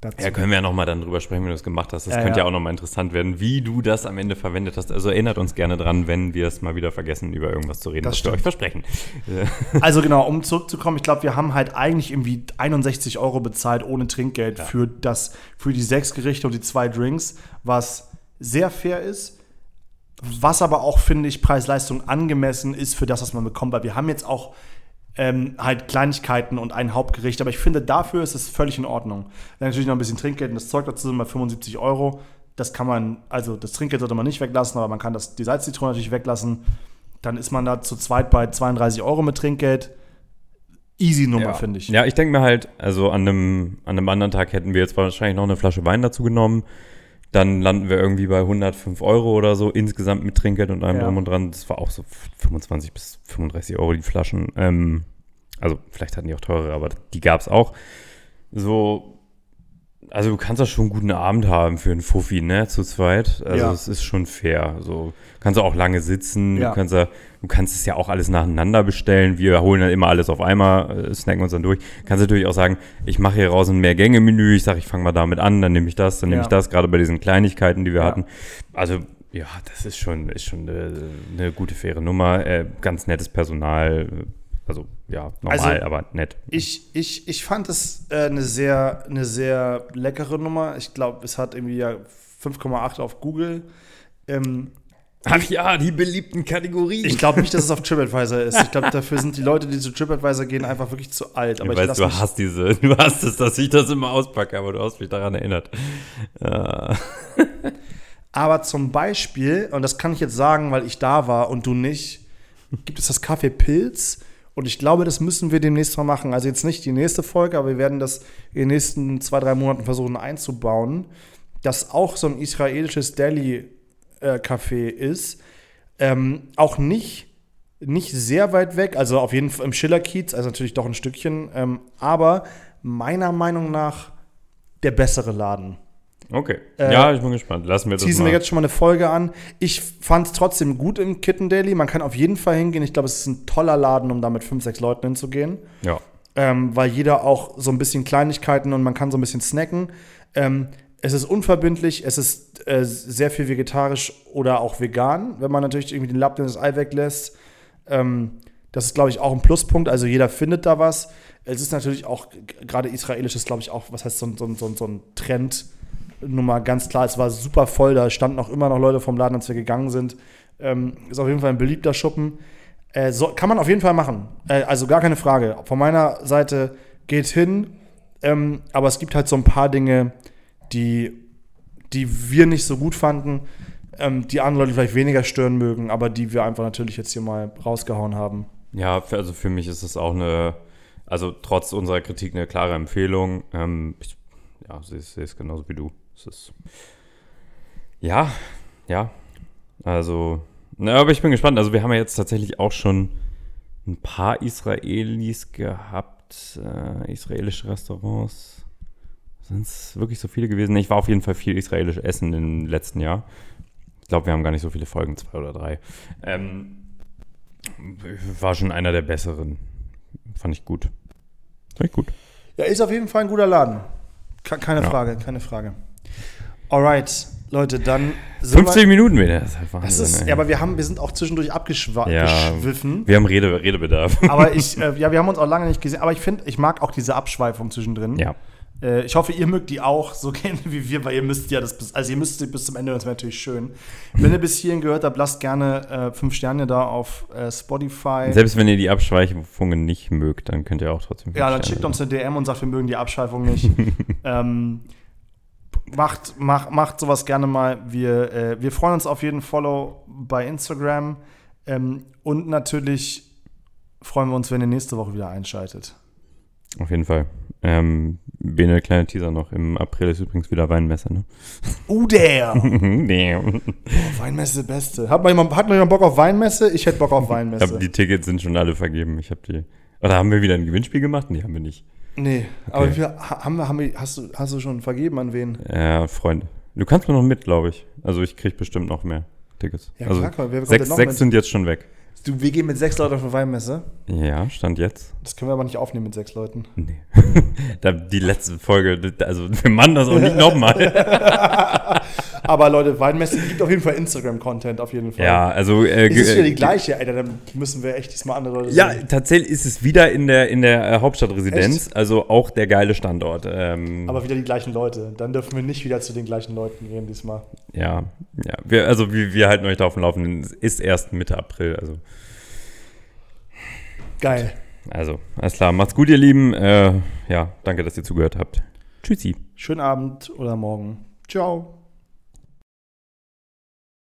dazu. Ja, können wir ja nochmal dann drüber sprechen, wenn du das gemacht hast. Das Ja, könnte ja, ja. auch nochmal interessant werden, wie du das am Ende verwendet hast. Also erinnert uns gerne dran, wenn wir es mal wieder vergessen, über irgendwas zu reden, Das was wir stimmt. euch versprechen. Also genau, um zurückzukommen, ich glaube, wir haben halt eigentlich irgendwie 61 Euro bezahlt ohne Trinkgeld für, das, für die sechs Gerichte und die zwei Drinks, was sehr fair ist. Was aber auch, finde ich, Preis-Leistung angemessen ist für das, was man bekommt. Weil wir haben jetzt auch ähm, halt Kleinigkeiten und ein Hauptgericht, aber ich finde, dafür ist es völlig in Ordnung. Dann natürlich noch ein bisschen Trinkgeld und das Zeug dazu sind bei 75 Euro. Das kann man, also das Trinkgeld sollte man nicht weglassen, aber man kann das, die Salzzitrone natürlich weglassen. Dann ist man da zu zweit bei 32 Euro mit Trinkgeld. Easy Nummer, ja. finde ich. Ja, ich denke mir halt, also an einem, an einem anderen Tag hätten wir jetzt wahrscheinlich noch eine Flasche Wein dazu genommen. Dann landen wir irgendwie bei 105 Euro oder so insgesamt mit Trinkgeld und allem Ja. drum und dran. Das war auch so 25 bis 35 Euro die Flaschen. Ähm, also vielleicht hatten die auch teure, aber die gab es auch. So, also du kannst da schon einen guten Abend haben für einen Fuffi, ne, zu zweit. Also Ja. es ist schon fair. So kannst du auch lange sitzen. Ja. Du kannst du kannst es ja auch alles nacheinander bestellen. Wir holen dann immer alles auf einmal, äh, snacken uns dann durch. Kannst natürlich auch sagen, ich mache hier raus ein Mehrgänge-Menü. Ich sage, ich fange mal damit an, dann nehme ich das, dann nehme Ja. ich das. Gerade bei diesen Kleinigkeiten, die wir hatten. Also ja, das ist schon, ist schon eine, eine gute, faire Nummer. Äh, ganz nettes Personal. Also ja, normal, Also, aber nett. Ich, ich, ich fand es äh, eine, sehr, eine sehr leckere Nummer. Ich glaube, es hat irgendwie ja 5,8 auf Google. Ähm, Ach ja, die beliebten Kategorien. Ich glaube nicht, dass es auf TripAdvisor ist. Ich glaube, dafür sind die Leute, die zu TripAdvisor gehen, einfach wirklich zu alt. Aber ich ich weiß, du hast diese, du hast es, dass ich das immer auspacke, aber du hast mich daran erinnert. Äh, Aber zum Beispiel, und das kann ich jetzt sagen, weil ich da war und du nicht, gibt es das Kaffee Pilz. Und ich glaube, das müssen wir demnächst mal machen. Also jetzt nicht die nächste Folge, aber wir werden das in den nächsten zwei, drei Monaten versuchen einzubauen. Das auch so ein israelisches Deli-Café ist. Ähm, auch nicht, nicht sehr weit weg, also auf jeden Fall im Schillerkiez, also natürlich doch ein Stückchen. Ähm, aber meiner Meinung nach der bessere Laden. Okay. Äh, ja, ich bin gespannt. Lassen wir das teasen wir mal. jetzt schon mal eine Folge an. Ich fand es trotzdem gut im Kitten Daily. Man kann auf jeden Fall hingehen. Ich glaube, es ist ein toller Laden, um da mit fünf, sechs Leuten hinzugehen. ja. Ähm, weil jeder auch so ein bisschen Kleinigkeiten und man kann so ein bisschen snacken. Ähm, es ist unverbindlich, es ist äh, sehr viel vegetarisch oder auch vegan, wenn man natürlich irgendwie den Lappen das Ei weglässt. Ähm, das ist, glaube ich, auch ein Pluspunkt. Also jeder findet da was. Es ist natürlich auch, gerade israelisch ist, glaube ich, auch, was heißt so, so, so, so ein Trend. Nummer ganz klar, es war super voll, da standen auch immer noch Leute vom Laden, als wir gegangen sind. Ähm, ist auf jeden Fall ein beliebter Schuppen. Äh, so, kann man auf jeden Fall machen. Äh, also gar keine Frage. Von meiner Seite geht hin. Ähm, aber es gibt halt so ein paar Dinge, die, die wir nicht so gut fanden, ähm, die andere Leute vielleicht weniger stören mögen, aber die wir einfach natürlich jetzt hier mal rausgehauen haben. Ja, also für mich ist es auch eine, also trotz unserer Kritik eine klare Empfehlung. Ähm, ich, ja, sehe es genauso wie du. Es ist, ja, ja, also, na, aber ich bin gespannt. Also wir haben ja jetzt tatsächlich auch schon ein paar Israelis gehabt, äh, israelische Restaurants. Sind es wirklich so viele gewesen? Ich war auf jeden Fall viel israelisch essen im letzten Jahr. Ich glaube, wir haben gar nicht so viele Folgen, zwei oder drei. Ähm, war schon einer der besseren. Fand ich gut. Fand ich gut. Ja, ist auf jeden Fall ein guter Laden. Ke- Keine Ja. Frage, keine Frage. Alright, Leute, dann sind 50 Minuten wieder. Das ist halt Das ist, ja, aber wir, haben, wir sind auch zwischendurch abgeschwiffen. Ja. Wir haben Rede, Redebedarf. Aber ich, äh, ja, wir haben uns auch lange nicht gesehen. Aber ich finde, ich mag auch diese Abschweifung zwischendrin. ja. Äh, ich hoffe, ihr mögt die auch so gerne wie wir, weil ihr müsst ja das bis, also ihr müsst sie bis zum Ende, das wäre natürlich schön. Wenn ihr bis hierhin gehört habt, lasst gerne äh, fünf Sterne da auf äh, Spotify. Selbst wenn ihr die Abschweifungen nicht mögt, dann könnt ihr auch trotzdem. Ja, dann fünf schickt Sterne uns eine DM und sagt, wir mögen die Abschweifung nicht. ähm, macht, macht, macht sowas gerne mal. Wir, äh, wir freuen uns auf jeden Follow bei Instagram. Ähm, und natürlich freuen wir uns, wenn ihr nächste Woche wieder einschaltet. Auf jeden Fall. Ähm, Bene, kleiner Teaser noch. Im April ist übrigens wieder Weinmesse, ne? Der! Damn. Weinmesse, beste. Hat mal, jemand, hat mal jemand Bock auf Weinmesse? Ich hätte Bock auf Weinmesse. hab, die Tickets sind schon alle vergeben. Ich habe die. Oder haben wir wieder ein Gewinnspiel gemacht? Nee, haben wir nicht. Nee, aber Okay. wir, ha- haben wir, haben wir, hast, du, hast du schon vergeben an wen? Ja, Freunde. Du kannst mir noch mit, glaube ich. Also ich krieg bestimmt noch mehr Tickets. Ja, also klar, komm, wer sechs, denn noch sechs sind jetzt schon weg. Du, wir gehen mit sechs Leuten auf eine Weinmesse. Ja, stand jetzt. Das können wir aber nicht aufnehmen mit sechs Leuten. Nee. die letzte Folge, also wir machen das auch nicht nochmal. Aber Leute, Weinmesse gibt auf jeden Fall Instagram-Content, auf jeden Fall. ja, also. Äh, Ist es wieder die äh, gleiche, Alter? Dann müssen wir echt diesmal andere Leute Ja, sehen. tatsächlich ist es wieder in der, in der äh, Hauptstadtresidenz, also auch der geile Standort. Ähm, Aber wieder die gleichen Leute. Dann dürfen wir nicht wieder zu den gleichen Leuten gehen diesmal. ja, ja. Wir, also wir, wir halten euch da auf dem Laufenden. Es Ist erst Mitte April, also. Geil. Also, alles klar. Macht's gut, ihr Lieben. Äh, ja, danke, dass ihr zugehört habt. Tschüssi. Schönen Abend oder morgen. Ciao.